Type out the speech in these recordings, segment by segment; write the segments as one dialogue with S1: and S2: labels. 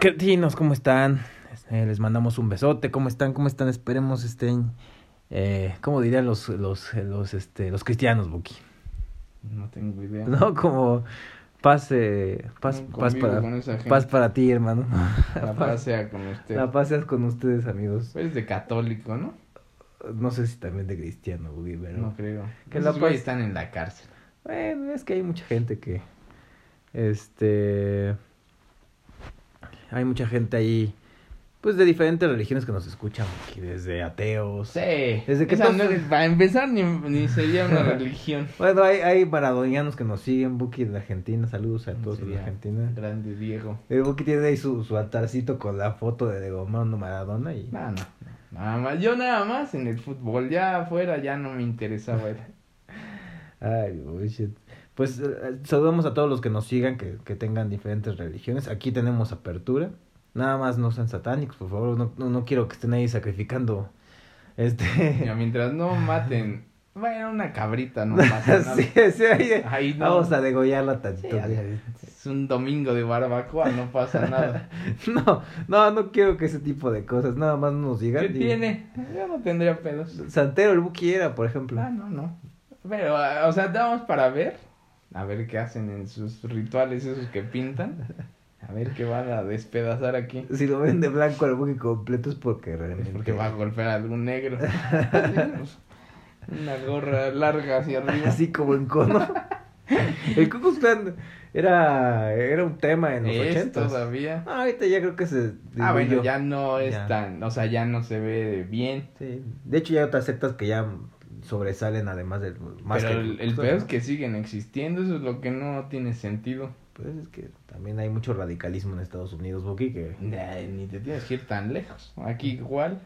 S1: Cretinos, ¿cómo están? Eh, les mandamos un besote. ¿Cómo están? ¿Cómo están? Esperemos estén, eh, ¿cómo dirían los, los, los, este, los cristianos, Buki?
S2: No tengo idea.
S1: No, como paz, eh, paz,
S2: No
S1: paz,
S2: convivo
S1: para, paz ti, hermano.
S2: La paz sea con usted.
S1: La paz seas con ustedes, amigos.
S2: Eres de católico, ¿no?
S1: No sé si también de cristiano, Buki, pero...
S2: No creo.
S1: Que
S2: Que
S1: la paz-
S2: están en la cárcel.
S1: Bueno, es que hay mucha gente que. Este. Hay mucha gente ahí. Pues de diferentes religiones que nos escuchan. Aquí, desde ateos.
S2: Sí.
S1: Desde que
S2: no es- para empezar, ni, ni sería una religión.
S1: Bueno, hay, hay maradonianos que nos siguen. Buki de Argentina. Saludos a todos de Argentina.
S2: Grande Diego.
S1: El Buki tiene ahí su, su altarcito con la foto de Diego Armando Maradona. Y...
S2: No, no. Nada más. Yo nada más en el fútbol. Ya afuera ya no me interesaba.
S1: Ay, bullshit. Pues eh, saludamos a todos los que nos sigan, que, que tengan diferentes religiones. Aquí tenemos apertura. Nada más no sean satánicos, por favor. No, no, no quiero que estén ahí sacrificando. Este.
S2: Mientras no maten. Bueno, una cabrita no pasa nada.
S1: sí, sí, Ahí
S2: no.
S1: Vamos a degollarla
S2: Sí,
S1: tantito.
S2: es un domingo de barbacoa, no pasa nada.
S1: No, no, no quiero que ese tipo de cosas. Nada más nos digan.
S2: ¿Qué
S1: y-
S2: tiene? Yo no tendría pedos.
S1: Santero, el Buki era, por ejemplo.
S2: Ah, no, no. Pero, ah, o sea, damos para ver. A ver qué hacen en sus rituales esos que pintan. A ver qué van a despedazar aquí.
S1: Si lo ven de blanco al Buki completo es porque
S2: Es
S1: realmente.
S2: porque va a golpear a algún negro. Una gorra larga hacia arriba.
S1: Así como en cono. el Ku era, era un tema en los ochentas.
S2: todavía.
S1: Ah, ahorita ya creo que se
S2: Ah, bueno, ya no es
S1: Ya.
S2: tan, o sea, ya no se ve bien.
S1: Sí. De hecho, ya hay otras sectas que ya sobresalen además del más
S2: pero
S1: que
S2: el, el peor es que siguen existiendo, eso es lo que no tiene sentido.
S1: Pues es que también hay mucho radicalismo en Estados Unidos, Buki, que...
S2: Ni te tienes que ir tan lejos. Aquí igual.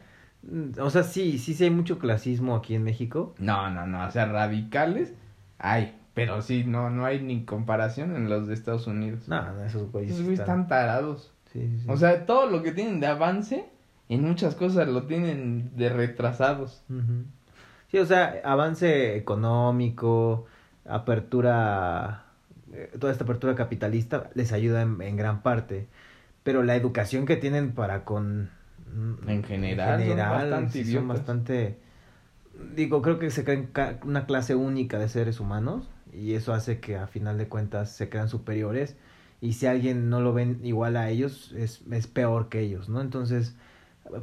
S1: O sea, sí, sí, sí hay mucho clasismo aquí en México.
S2: No, no, no, o sea, radicales hay, pero sí, no, no hay ni comparación en los de Estados Unidos.
S1: No, no, esos güeyes
S2: Esos güeyes
S1: están...
S2: están tarados.
S1: Sí, sí, sí.
S2: O sea, todo lo que tienen de avance, en muchas cosas lo tienen de retrasados.
S1: Sí, o sea, avance económico, apertura, eh, toda esta apertura capitalista les ayuda en, en gran parte, pero la educación que tienen para con... mm,
S2: En general, son bastante
S1: sí son bastante... Digo, creo que se creen una clase única de seres humanos y eso hace que a final de cuentas se crean superiores y si alguien no lo ven igual a ellos es, es peor que ellos, ¿no? Entonces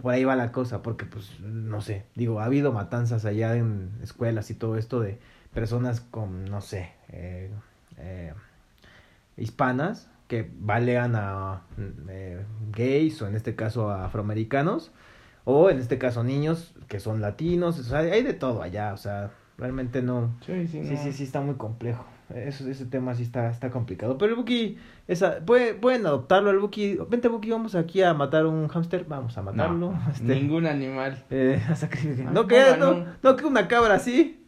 S1: por ahí va la cosa, porque pues no sé, digo, ha habido matanzas allá en escuelas y todo esto de personas con, no sé, eh, eh, hispanas que balean a eh, gays o en este caso a afroamericanos o en este caso niños que son latinos, o sea, hay de todo allá, o sea, realmente no,
S2: Sí, sí,
S1: Sí,
S2: no.
S1: sí, sí, está muy complejo. Eso, ese tema sí está, está complicado. Pero el Buki, esa, puede, pueden adoptarlo al Buki. Vente, Buki, vamos aquí a matar un hámster. Vamos a matarlo.
S2: No,
S1: este,
S2: ningún animal.
S1: eh, a sacrificar. No, que,
S2: no,
S1: no, que una cabra así.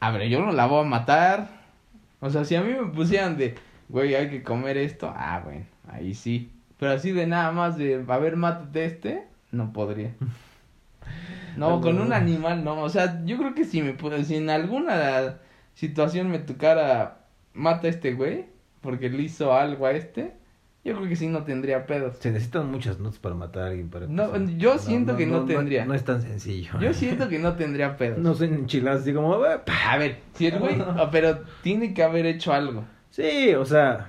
S2: A ver, yo no la voy a matar. O sea, si a mí me pusieran de, güey, hay que comer esto, ah, bueno, ahí sí. Pero así de nada más de, a ver, mátate este, no podría. No, con un animal no. O sea, yo creo que si me si en alguna situación me tocara, mata a este güey, porque le hizo algo a este, yo creo que sí no tendría pedos.
S1: Se necesitan muchas nuts para matar a alguien. Pero,
S2: No, yo siento que no tendría.
S1: No, es tan sencillo.
S2: Yo siento que no tendría pedos.
S1: No son enchiladas así como. "Eh, pa".
S2: A ver, si el güey, pero tiene que haber hecho algo.
S1: Sí, o sea.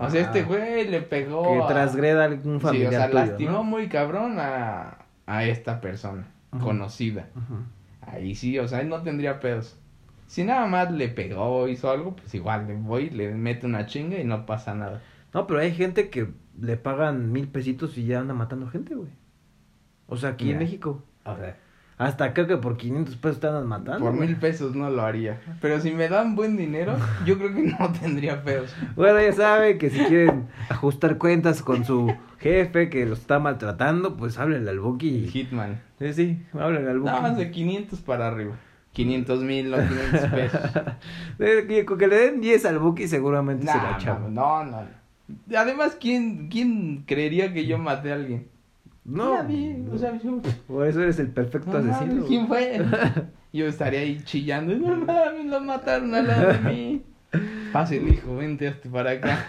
S2: O sea, este
S1: ah,
S2: güey le pegó.
S1: Que
S2: a-
S1: transgreda algún
S2: Sí,
S1: familiar.
S2: o sea,
S1: tuyo,
S2: lastimó muy cabrón a, a esta persona conocida. Ahí sí, o sea, él no tendría pedos. Si nada más le pegó o hizo algo, pues igual le voy, le mete una chinga y no pasa nada.
S1: No, pero hay gente que le pagan mil pesitos y ya anda matando gente, güey. O sea, aquí en. México. Hasta creo que por 500 pesos te andan matando.
S2: Por
S1: güey.
S2: mil pesos no lo haría. Pero si me dan buen dinero, yo creo que no tendría pedos.
S1: Bueno, ya saben que si quieren ajustar cuentas con su jefe que los está maltratando, pues háblenle al Buki. Y-
S2: Hitman.
S1: Sí, sí, háblenle al Buki.
S2: Nada más de 500 para arriba. 500 mil, no 500 pesos.
S1: Que- Con que le den 10 al Buki seguramente se la
S2: no, no, no. Además, ¿quién, ¿quién creería que yo maté a alguien?
S1: No.
S2: Nadie, o sea, yo...
S1: Por eso eres el perfecto
S2: No
S1: asesino.
S2: mames, ¿Quién fue? Yo estaría ahí chillando. No mames, lo mataron al lado de mí. Pásale, hijo, vente hasta para acá.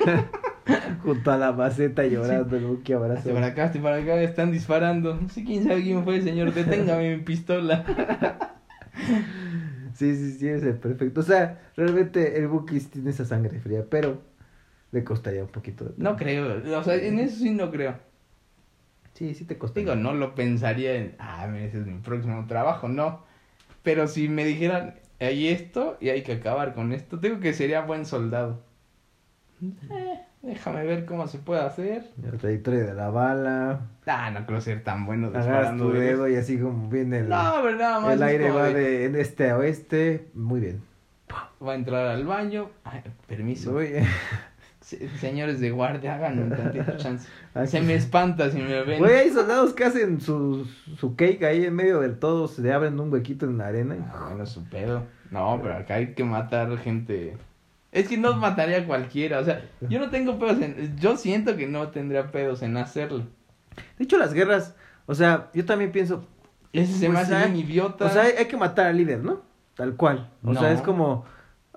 S1: Junto a la maceta llorando, el Buki abrazo.
S2: Hazte para acá, hazte para acá, están disparando. No sé quién sabe quién fue, señor. Deténgame mi pistola.
S1: Sí, sí, sí, es el perfecto. O sea, realmente el Buki sí tiene esa sangre fría, pero le costaría un poquito de
S2: No creo. O sea, en eso sí no creo.
S1: Sí, sí te costaría.
S2: Digo, no lo pensaría en, ah, ese es mi próximo trabajo, no. Pero si me dijeran, hay esto y hay que acabar con esto, digo que sería buen soldado. Eh, déjame ver cómo se puede hacer.
S1: La trayectoria de la bala.
S2: Ah, no creo ser tan bueno
S1: Agarras tu
S2: de
S1: dedo y así como viene el,
S2: No, pero nada más.
S1: el aire va
S2: de,
S1: este a oeste. Muy bien.
S2: Va a entrar al baño. Ay, permiso. Se- Señores de guardia, hagan un tantito chance. Se me espanta si me ven.
S1: Güey, hay soldados que hacen su, su cake ahí en medio del todo, se le abren un huequito en la arena. y-
S2: Ah, bueno, su pedo. No, pero acá hay que matar gente. Es que no mataría a cualquiera. O sea, yo no tengo pedos en. Yo siento que no tendría pedos en hacerlo.
S1: De hecho, las guerras, o sea, yo también pienso,
S2: Ese se me
S1: Pues,
S2: hace idiota.
S1: o sea, hay, hay que matar al líder, ¿no? Tal cual. O
S2: No.
S1: sea, es como,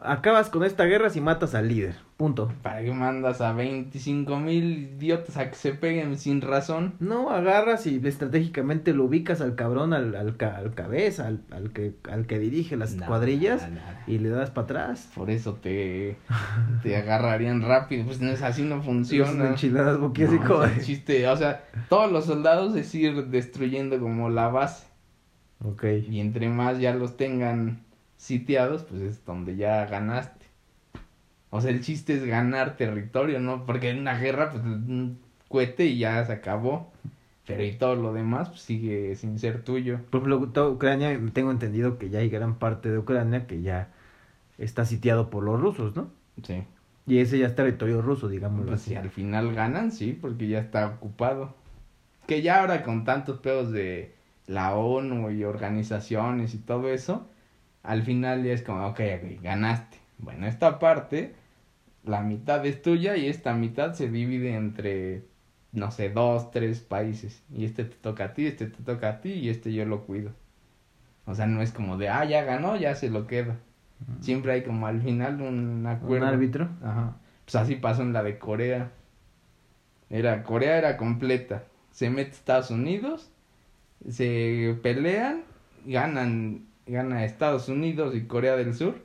S1: acabas con esta guerra si matas al líder, punto.
S2: ¿Para qué mandas a 25 mil idiotas a que se peguen sin razón?
S1: No, agarras y estratégicamente lo ubicas al cabrón, al, al, al cabeza, al, al que, al que dirige las
S2: Nah,
S1: cuadrillas
S2: nah, nah.
S1: y le das para atrás.
S2: Por eso te, te agarrarían rápido. Pues no es así, no funciona.
S1: enchiladas
S2: No, o sea, chiste, o sea, todos los soldados es ir destruyendo como la base.
S1: Ok.
S2: Y entre más ya los tengan sitiados, pues es donde ya ganaste. O sea, el chiste es ganar territorio, ¿no? Porque en una guerra, pues un cohete y ya se acabó. Pero y todo lo demás, pues sigue sin ser tuyo.
S1: Por ejemplo, toda Ucrania, tengo entendido que ya hay gran parte de Ucrania que ya está sitiado por los rusos, ¿no?
S2: Sí.
S1: Y ese ya es territorio ruso, digámoslo
S2: Pues
S1: así.
S2: si al final ganan, sí, porque ya está ocupado. Que ya ahora con tantos pedos de la ONU y organizaciones y todo eso, al final ya es como, ok, ok, ganaste. Bueno, esta parte, la mitad es tuya y esta mitad se divide entre, no sé, dos, tres países. Y este te toca a ti, este te toca a ti y este yo lo cuido. O sea, no es como de, ah, ya ganó, ya se lo queda. Siempre hay como al final un acuerdo.
S1: Un árbitro.
S2: Ajá. Pues así pasó en la de Corea. Era, Corea era completa. Se mete Estados Unidos, se pelean, ganan, gana Estados Unidos y Corea del Sur.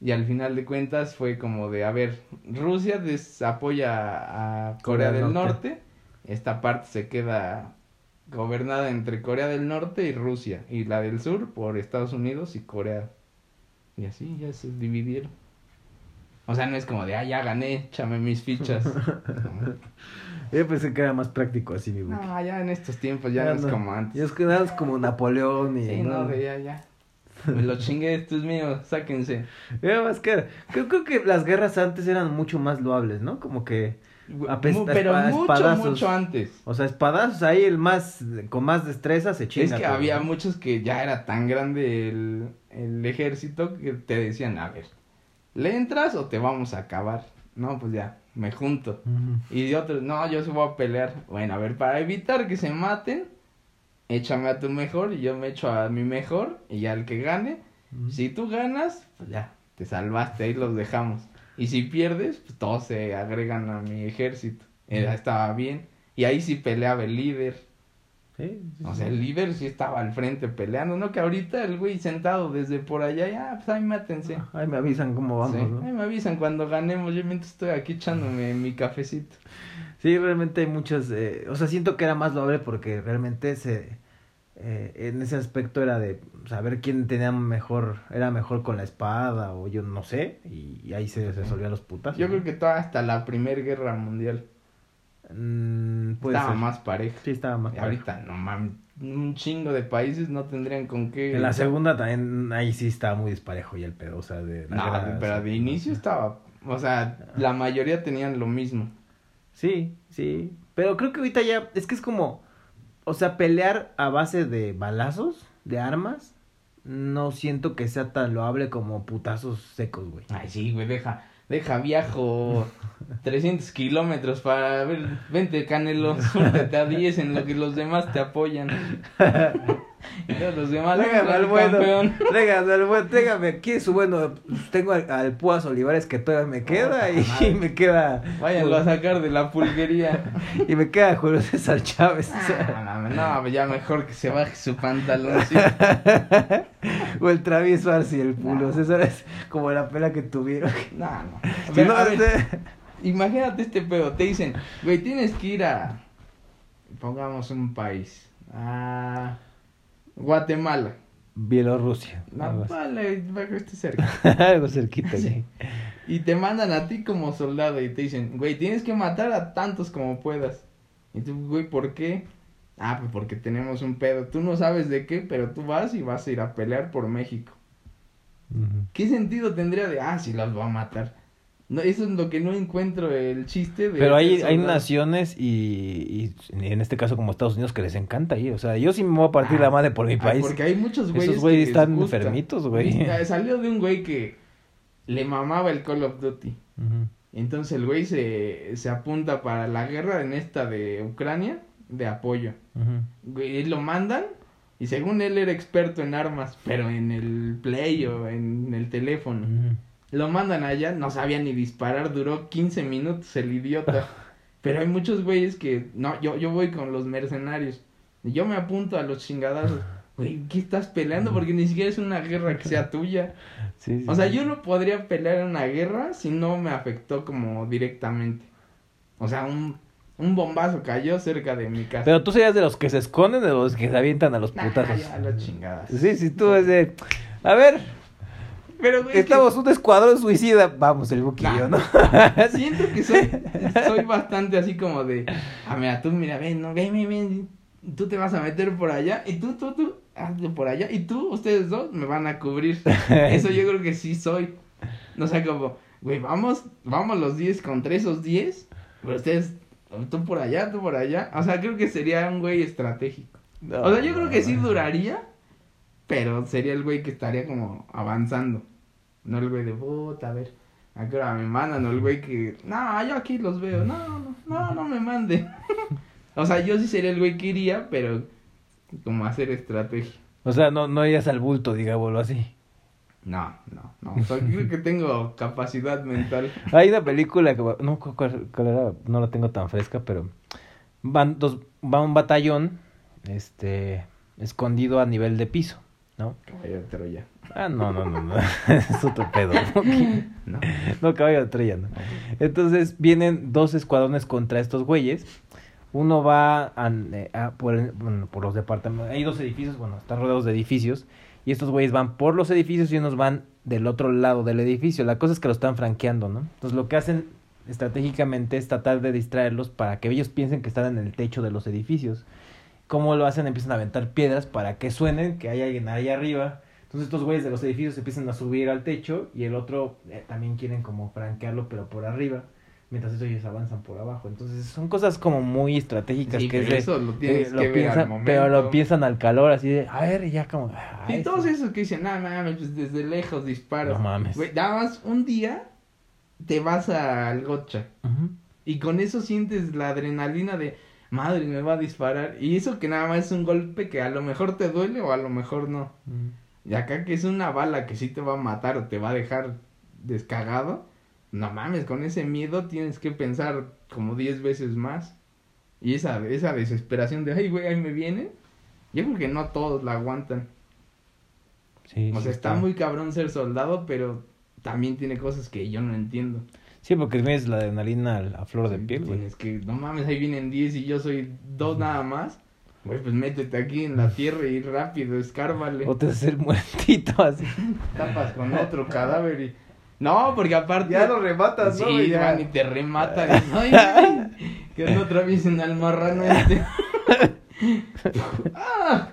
S2: Y al final de cuentas fue como de, a ver, Rusia apoya a Corea,
S1: Corea del Norte.
S2: Norte. Esta parte se queda gobernada entre Corea del Norte y Rusia. Y la del Sur por Estados Unidos y Corea. Y así ya se dividieron. O sea, no es como de, ah, ya gané, échame mis fichas.
S1: Yo pensé que era más práctico así, mi.
S2: No, ya en estos tiempos ya, no es como antes.
S1: Ya es que nada es como Napoleón y...
S2: Sí, no, de ya, ya. Me lo chingué, esto es mío, sáquense.
S1: Más que... Creo, creo que las guerras antes eran mucho más loables, ¿no? Como que... Apesta-
S2: pero
S1: espa-
S2: mucho,
S1: espadazos.
S2: mucho antes.
S1: O sea, espadazos ahí, el más... Con más destreza se chinga.
S2: Es que había
S1: ¿no?
S2: muchos que ya era tan grande el, el ejército que te decían, a ver, ¿le entras o te vamos a acabar? No, pues ya, me junto. Y de otros, no, yo se voy a pelear. Bueno, a ver, para evitar que se maten, échame a tu mejor y yo me echo a mi mejor y ya el que gane. Si tú ganas, pues ya, te salvaste, ahí los dejamos. Y si pierdes, pues todos se agregan a mi ejército.
S1: Ujú.
S2: estaba bien. Y ahí sí peleaba el líder.
S1: Sí, sí,
S2: O sea, el líder sí estaba al frente peleando, ¿no? Que ahorita el güey sentado desde por allá, ya, pues ahí mátense.
S1: Ahí me avisan cómo vamos,
S2: Sí,
S1: ¿no?
S2: Ahí me avisan cuando ganemos, yo mientras estoy aquí echándome mi cafecito.
S1: Sí, realmente hay muchas, eh, o sea, siento que era más loable porque realmente se, eh, en ese aspecto era de saber quién tenía mejor, era mejor con la espada o yo no sé, y, y ahí se resolvían los putas.
S2: Yo creo que toda hasta la Primera Guerra Mundial
S1: Mm, puede
S2: estaba
S1: ser.
S2: más pareja.
S1: Sí, estaba más.
S2: Y
S1: parejo.
S2: ahorita, no mames, un chingo de países no tendrían con qué...
S1: En la segunda también, ahí sí estaba muy disparejo y el pedo, o sea, de... la
S2: No,
S1: guerra,
S2: pero de inicio estaba... O sea, la mayoría tenían lo mismo.
S1: Sí, sí, pero creo que ahorita ya, es que es como, o sea, pelear a base de balazos, de armas, no siento que sea tan loable como putazos secos, güey.
S2: Ay, sí, güey, deja, deja viajo 300 kilómetros para ver, vente, Canelo, súrtate a 10 en lo que los demás te apoyan. Y todos los demás,
S1: Tráigame al
S2: "El
S1: bueno,
S2: campeón".
S1: al bueno, aquí su bueno, pues tengo al, al Púas Olivares que todavía me queda y, me queda
S2: Váyanlo a sacar de la pulguería.
S1: y me queda Julio César Chávez
S2: Ah, no, no, ya mejor que se baje su pantalón. sí.
S1: o el travieso Arce y el Julio César es como la pela que tuvieron.
S2: No, no. A
S1: Si
S2: ver,
S1: no,
S2: a ver,
S1: este-
S2: Imagínate este pedo, te dicen, güey, tienes que ir a, pongamos un país, a Guatemala.
S1: Bielorrusia.
S2: No, vale, esté cerca.
S1: Algo cerquita.
S2: Sí.
S1: sí.
S2: Y te mandan a ti como soldado y te dicen, güey, tienes que matar a tantos como puedas. Y tú, güey, ¿por qué? Ah, pues porque tenemos un pedo. Tú no sabes de qué, pero tú vas y vas a ir a pelear por México. ¿Qué sentido tendría de, ah, si los va a matar? No, eso es lo que no encuentro el chiste de...
S1: Pero hay,
S2: ser
S1: hay naciones y, y en este caso como Estados Unidos que les encanta ir. O sea, yo sí me voy a partir
S2: Ah,
S1: la madre por mi
S2: Ay,
S1: país.
S2: Porque hay muchos güeyes
S1: Esos güeyes están enfermitos, güey.
S2: Salió de un güey que le mamaba el Call of Duty. Entonces el güey se, se apunta para la guerra en esta de Ucrania de apoyo. Güey, lo mandan y según él era experto en armas, pero en el play o en el teléfono. Lo mandan allá, no sabía ni disparar, duró 15 minutos el idiota. Pero hay muchos güeyes que, no, yo, yo voy con los mercenarios. Yo me apunto a los chingadazos. Güey, ¿qué estás peleando? Porque ni siquiera es una guerra que sea tuya.
S1: Sí, sí,
S2: O sea,
S1: sí.
S2: yo no podría pelear en una guerra si no me afectó como directamente. O sea, un, un bombazo cayó cerca de mi casa.
S1: Pero tú serías de los que se esconden o de los que se avientan a los
S2: Nah,
S1: putazos.
S2: ya, la chingada.
S1: Sí, sí, tú es de... A ver,
S2: Pero, güey, es que-
S1: estamos un escuadrón suicida. Vamos, el buquillo, ¿no?
S2: Siento que soy, soy bastante así como de, ah, mira, tú, mira, ven, no, ven, ven, ven, tú te vas a meter por allá, y tú, tú, tú, hazle por allá, y tú, ustedes dos, me van a cubrir. Eso yo creo que sí soy. No sé, como, güey, vamos, vamos los 10 contra esos 10, pero ustedes, tú por allá, tú por allá. O sea, creo que sería un güey estratégico.
S1: No,
S2: O sea, yo creo que sí duraría, pero sería el güey que estaría como avanzando. No el güey de puta, a ver, a qué hora me mandan, o el güey que, no, yo aquí los veo, no, no, no, no me mande. o sea, yo sí sería el güey que iría, pero como hacer estrategia.
S1: O sea, no, no irías al bulto, digámoslo así.
S2: No, no, no. O sea, creo que tengo capacidad mental.
S1: Hay una película que... No, cu- cuál, cuál era, no la tengo tan fresca, pero... Van dos, va un batallón, este... Escondido a nivel de piso, ¿no?
S2: Caballo de Troya.
S1: Ah, no, no, no, no. es otro pedo. ¿no?
S2: No.
S1: Caballo de Troya, no. Entonces vienen dos escuadrones contra estos güeyes. Uno va a- eh, a- por, bueno, por los departamentos. Hay dos edificios, bueno, están rodeados de edificios. Y estos güeyes van por los edificios y unos van del otro lado del edificio. La cosa es que lo están franqueando, ¿no? Entonces lo que hacen estratégicamente es tratar de distraerlos para que ellos piensen que están en el techo de los edificios. ¿Cómo lo hacen? Empiezan a aventar piedras para que suenen que hay alguien ahí arriba. Entonces estos güeyes de los edificios empiezan a subir al techo y el otro eh, también quieren como franquearlo pero por arriba, mientras ellos avanzan por abajo. Entonces son cosas como muy estratégicas
S2: Sí,
S1: que es de-
S2: eso lo
S1: eh, lo
S2: que ver
S1: piensan- pero lo piensan al calor así de, a ver, y ya como... ah,
S2: Y todos esos que dicen, no mames, pues desde lejos disparas.
S1: No mames.
S2: Güey, nada más un día te vas al gotcha. Y con eso sientes la adrenalina de, madre, me va a disparar. Y eso que nada más es un golpe que a lo mejor te duele o a lo mejor no.
S1: Ujú.
S2: Y acá que es una bala que sí te va a matar o te va a dejar descagado. No mames, con ese miedo tienes que pensar como 10 veces más. Y esa, esa desesperación de, ay, güey, ahí me vienen. Yo creo que no todos la aguantan.
S1: Sí,
S2: O
S1: sí
S2: sea, está muy cabrón ser soldado, pero también tiene cosas que yo no entiendo.
S1: Sí, porque tienes la adrenalina al- a flor de
S2: Sí,
S1: piel, güey.
S2: Tienes que, no mames, ahí vienen 10 y yo soy dos nada más. Güey, pues métete aquí en la tierra y rápido, escárbale.
S1: O te haces el muertito así.
S2: Tapas con otro cadáver y... No, porque aparte...
S1: rematas,
S2: Sí, van y te rematan. y, Ay, ay, que no atraviesen al marrano este. Ah.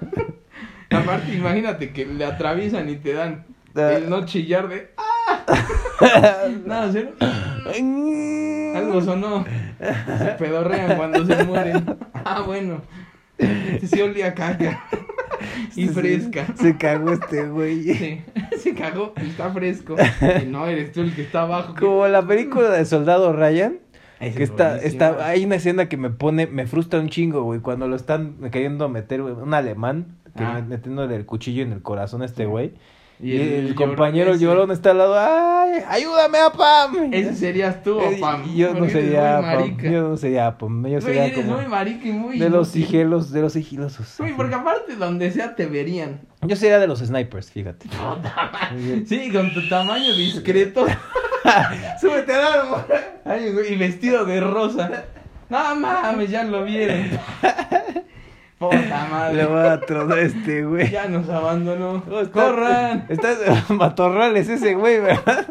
S2: Aparte, imagínate que le atraviesan y te dan el no chillar de... ¡Ah! Nada, cero. Algo sonó. Se pedorrean cuando se mueren. Ah, bueno. Este sí olía caca. Y
S1: Sí,
S2: fresca.
S1: Se cagó este güey.
S2: Sí, se cagó y está fresco. Y no eres tú el que está abajo. que-
S1: Como la película de Soldado Ryan, que
S2: es
S1: está, está, hay una escena que me pone, me frustra un chingo, güey, cuando lo están queriendo meter, güey, un alemán, que
S2: Ah.
S1: metiéndole el cuchillo en el corazón a este
S2: Sí.
S1: güey. Y, el,
S2: llorón
S1: compañero
S2: ese.
S1: llorón está al lado, ¡ay! ¡Ayúdame a Pam!
S2: Ese serías tú,
S1: Eh,
S2: Pam.
S1: Yo no sería Pam. Yo no sería Pam. Yo sería
S2: eres
S1: como
S2: muy marica y muy
S1: de los sigilos, de los sigilosos.
S2: Güey, porque aparte donde sea te verían.
S1: Yo sería de los snipers, fíjate.
S2: Sí, con tu tamaño discreto.
S1: Súbete al árbol.
S2: Ay, y vestido de rosa. No mames, ya lo vieron. Puta
S1: Le
S2: madre.
S1: voy a tronar este güey.
S2: Ya nos abandonó.
S1: Oh, está-
S2: ¡Corran!
S1: Estás matorrales ese güey, ¿verdad?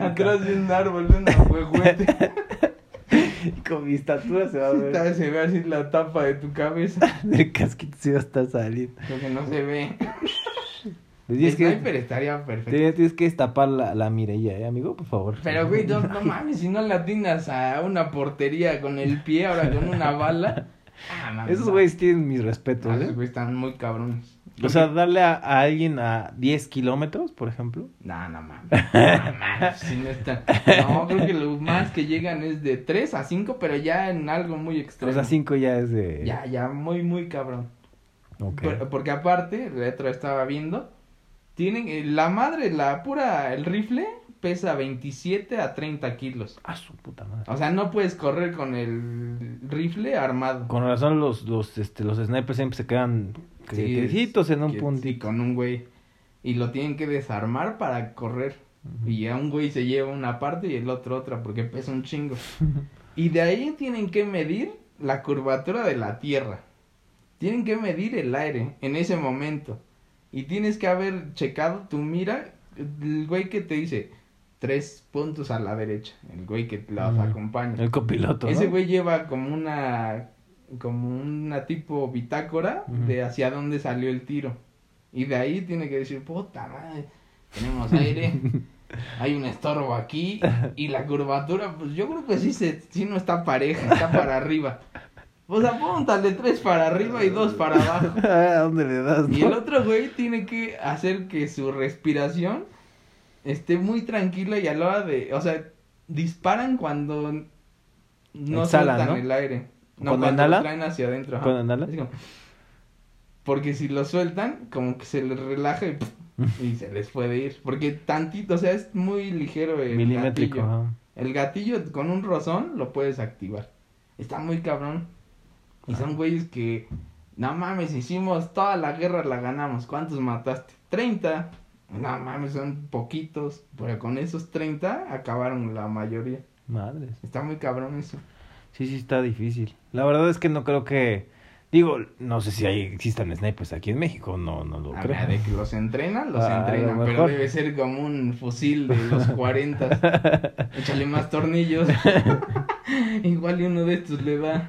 S2: Atrás de un árbol, de una huehuete.
S1: Y con mi estatura se va a ver.
S2: Vez se ve así la tapa de tu cabeza.
S1: El casquito se va a estar saliendo.
S2: Lo que no se ve.
S1: Le tienes
S2: El sniper
S1: que,
S2: estaría perfecto.
S1: tienes, que destapar la, la mirilla, ¿eh, amigo? Por favor.
S2: Pero, güey, no, no mames, si no latinas a una portería con el pie, ahora con una bala. Ah,
S1: Esos
S2: no.
S1: güeyes tienen mis respetos,
S2: Ah,
S1: ¿eh?
S2: Esos güeyes están muy cabrones.
S1: O sea, darle a, a alguien a 10 kilómetros, por ejemplo.
S2: No, no mames. No mames, si no. No, creo que lo más que llegan es de 3 a 5, pero ya en algo muy extremo.
S1: O sea, 5 ya es de...
S2: Ya, ya, muy, muy cabrón. Por- porque aparte, el otro estaba viendo, tienen eh, la madre, la pura, el rifle pesa 27 a 30 kilos.
S1: Ah, su puta madre.
S2: O sea, no puedes correr con el rifle armado.
S1: Con razón los, los, este, los snipers siempre se quedan
S2: Sí,
S1: quietecitos en un punto.
S2: Sí, con un güey. Y lo tienen que desarmar para correr. Y a un güey se lleva una parte y el otro otra porque pesa un chingo. Y de ahí tienen que medir la curvatura de la Tierra. Tienen que medir el aire en ese momento. Y tienes que haber checado tu mira. El güey que te dice tres puntos a la derecha. El güey que los
S1: Ujú.
S2: acompaña.
S1: El copiloto, ¿no?
S2: Ese güey lleva como una como una tipo bitácora de hacia dónde salió el tiro. Y de ahí tiene que decir, puta madre, tenemos aire, hay un estorbo aquí y la curvatura, pues yo creo que sí se sí no está pareja, está para arriba. Pues apúntale tres para arriba y dos para abajo.
S1: ¿A dónde le das?
S2: Y el otro güey tiene que hacer que su respiración esté muy tranquila y a la hora de, o sea, disparan cuando no
S1: Exhalan,
S2: sueltan
S1: ¿no?
S2: el aire. No,
S1: ¿Cuando
S2: cuando, lo traen hacia adentro. ajá.
S1: ¿Cuando
S2: como- porque si lo sueltan, como que se les relaja y, y se les puede ir. Porque tantito, o sea, es muy ligero el
S1: Milimétrico.
S2: gatillo.
S1: ajá.
S2: El gatillo con un rozón lo puedes activar. Está muy cabrón. Y son güeyes que, no mames, hicimos toda la guerra, la ganamos. ¿Cuántos mataste? 30. No mames, son poquitos. Pero con esos 30 acabaron la mayoría.
S1: Madres.
S2: Está muy cabrón eso.
S1: Sí, sí, está difícil. La verdad es que no creo que. Digo, no sé si hay, existan snipers aquí en México, no, no lo
S2: A
S1: creo.
S2: ver, de que los entrenan, los
S1: Ah, lo
S2: entrenan. Pero debe ser como un fusil de los 40. Échale más tornillos. Igual y uno de estos le da.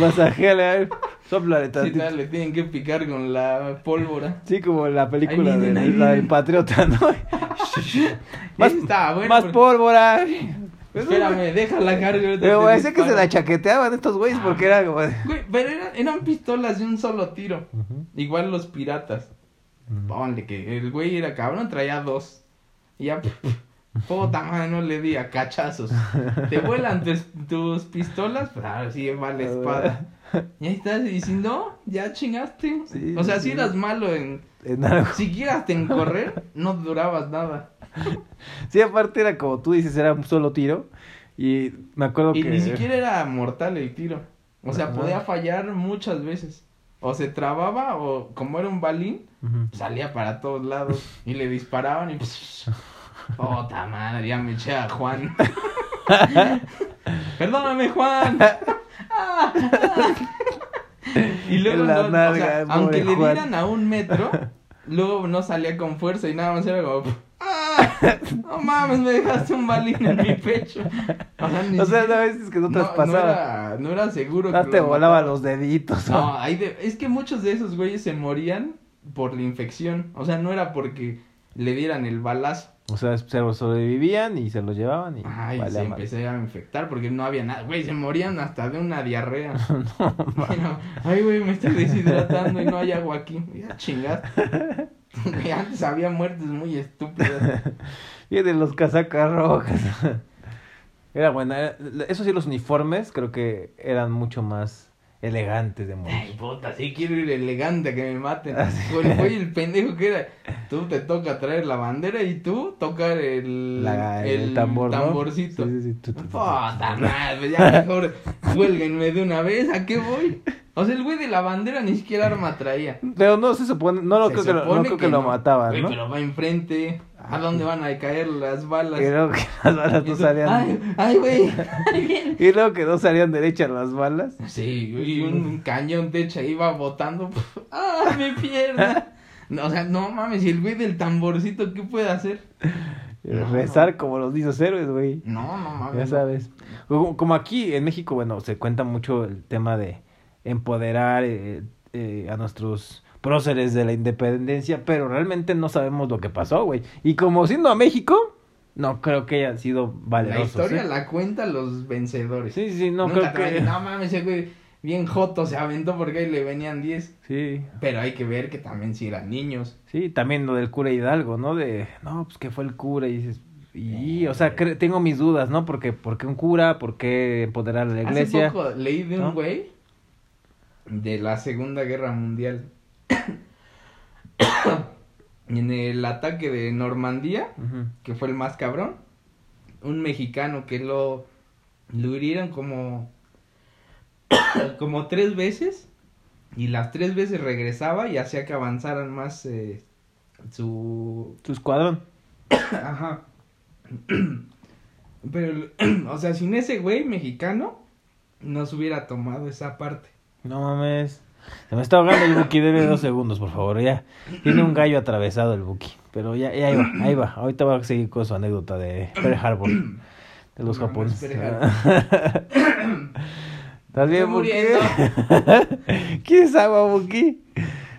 S1: Masajale, a ver, soplale
S2: Sí,
S1: tantito.
S2: tal, le tienen que picar con la pólvora.
S1: Sí, como la película
S2: Ahí vienen,
S1: de la del. Patriota, ¿no? más,
S2: bueno.
S1: más
S2: porque-
S1: pólvora.
S2: Espérame, déjala ahorita
S1: Pero parece que se la chaqueteaban estos güeyes
S2: Ah.
S1: porque era como.
S2: Güey, pero eran, eran pistolas de un solo tiro. Igual los piratas.
S1: ujú.
S2: Ponle que el güey era cabrón, traía dos. Y ya, puta madre, no le di a cachazos. Te vuelan tus, tus pistolas, pues ahora sí va la espada. Y ahí estás, no, ya chingaste.
S1: Sí,
S2: o sea,
S1: sí.
S2: si eras malo en.
S1: En algo.
S2: Siquiera hasta en correr, no durabas nada.
S1: Sí, aparte era como tú dices, era un solo tiro. Y me acuerdo
S2: Y
S1: que.
S2: ni siquiera era mortal el tiro. O sea,
S1: Ajá.
S2: podía fallar muchas veces. O se trababa, o como era un balín, salía para todos lados. Y le disparaban y. Puta madre, ya me eché a Juan. Perdóname, Juan. Y luego, no, o sea, aunque le
S1: Juan.
S2: dieran a un metro, luego no salía con fuerza y nada más era como. ¡Ah! No mames, me dejaste un balín en mi pecho. O sea, ni
S1: O sea, veces que no
S2: no, no era, no era seguro.
S1: No
S2: que
S1: te volaba los deditos.
S2: No, hay de- es que muchos de esos güeyes se morían por la infección. O sea, no era porque le dieran el balazo.
S1: O sea, se los sobrevivían y se los llevaban y.
S2: Ay, se empecé a infectar porque no había nada. Güey, se morían hasta de una diarrea. Ay, güey, me estoy deshidratando y no hay agua aquí. Ya chingaste. Güey, Antes había muertes muy estúpidas.
S1: Y de los casacas rojas. Era buena. era- Eso sí, los uniformes creo que eran mucho más elegantes de morir.
S2: Ay, puta, sí quiero ir elegante que me maten.
S1: Sí.
S2: Con el el pendejo que era. Tú te toca traer la bandera y tú tocar el,
S1: La- el, tambor, ¿no?
S2: tamborcito.
S1: Sí, sí, sí. Tu.
S2: Puta madre, ya mejor huélguenme de una vez, ¿a qué voy? O sea, el güey de la bandera ni siquiera arma traía.
S1: Pero no se supone, no lo
S2: Se
S1: creo que, lo, no creo que lo
S2: no.
S1: mataban,
S2: Güey,
S1: ¿no?
S2: Pero va enfrente. ¿A dónde van a caer las balas?
S1: Creo que las balas
S2: Y
S1: no salían.
S2: Ay, ay, güey.
S1: Y luego que no salían derechas las balas.
S2: Sí, y un cañón de hecho iba botando. ¡Ah, mi pierna! No, o sea, no mames, y el güey del tamborcito, ¿qué puede hacer? No,
S1: Rezar como los niños héroes, güey.
S2: No, no mames.
S1: Ya sabes. Como, como aquí en México, bueno, se cuenta mucho el tema de empoderar eh, eh, a nuestros próceres de la independencia, pero realmente no sabemos lo que pasó, güey. Y como siendo a México, no creo que hayan sido
S2: La
S1: valerosos.
S2: historia
S1: ¿eh?
S2: la cuentan los vencedores.
S1: Sí, sí, no
S2: Nunca
S1: creo que...
S2: No mames, ese güey bien joto se aventó porque ahí le venían 10.
S1: Sí,
S2: Pero hay que ver que también si eran niños.
S1: sí, también lo del cura Hidalgo, ¿no? De, no, pues que fue el cura y dices... Y, o sea, tengo mis dudas, ¿no? Porque, ¿por qué un cura? ¿Por qué empoderar a la iglesia?
S2: Hace poco leí de un güey de la Segunda Guerra Mundial. en el ataque de Normandía, que fue el más cabrón, un mexicano que lo, lo hirieron como, como tres veces y las tres veces regresaba y hacía que avanzaran más eh, su...
S1: Tu escuadrón.
S2: Ajá. Pero, o sea, sin ese güey mexicano, no se hubiera tomado esa parte.
S1: No mames. Se me está ahogando el Buki, debe dos segundos, por favor, ya. Tiene un gallo atravesado el Buki. Pero ya, ya ahí va, ahí va. Ahorita va a seguir con su anécdota de Pearl Harbor. De los
S2: No, no es
S1: japoneses. ¿Estás bien, Buki? ¿Quieres agua, Buki?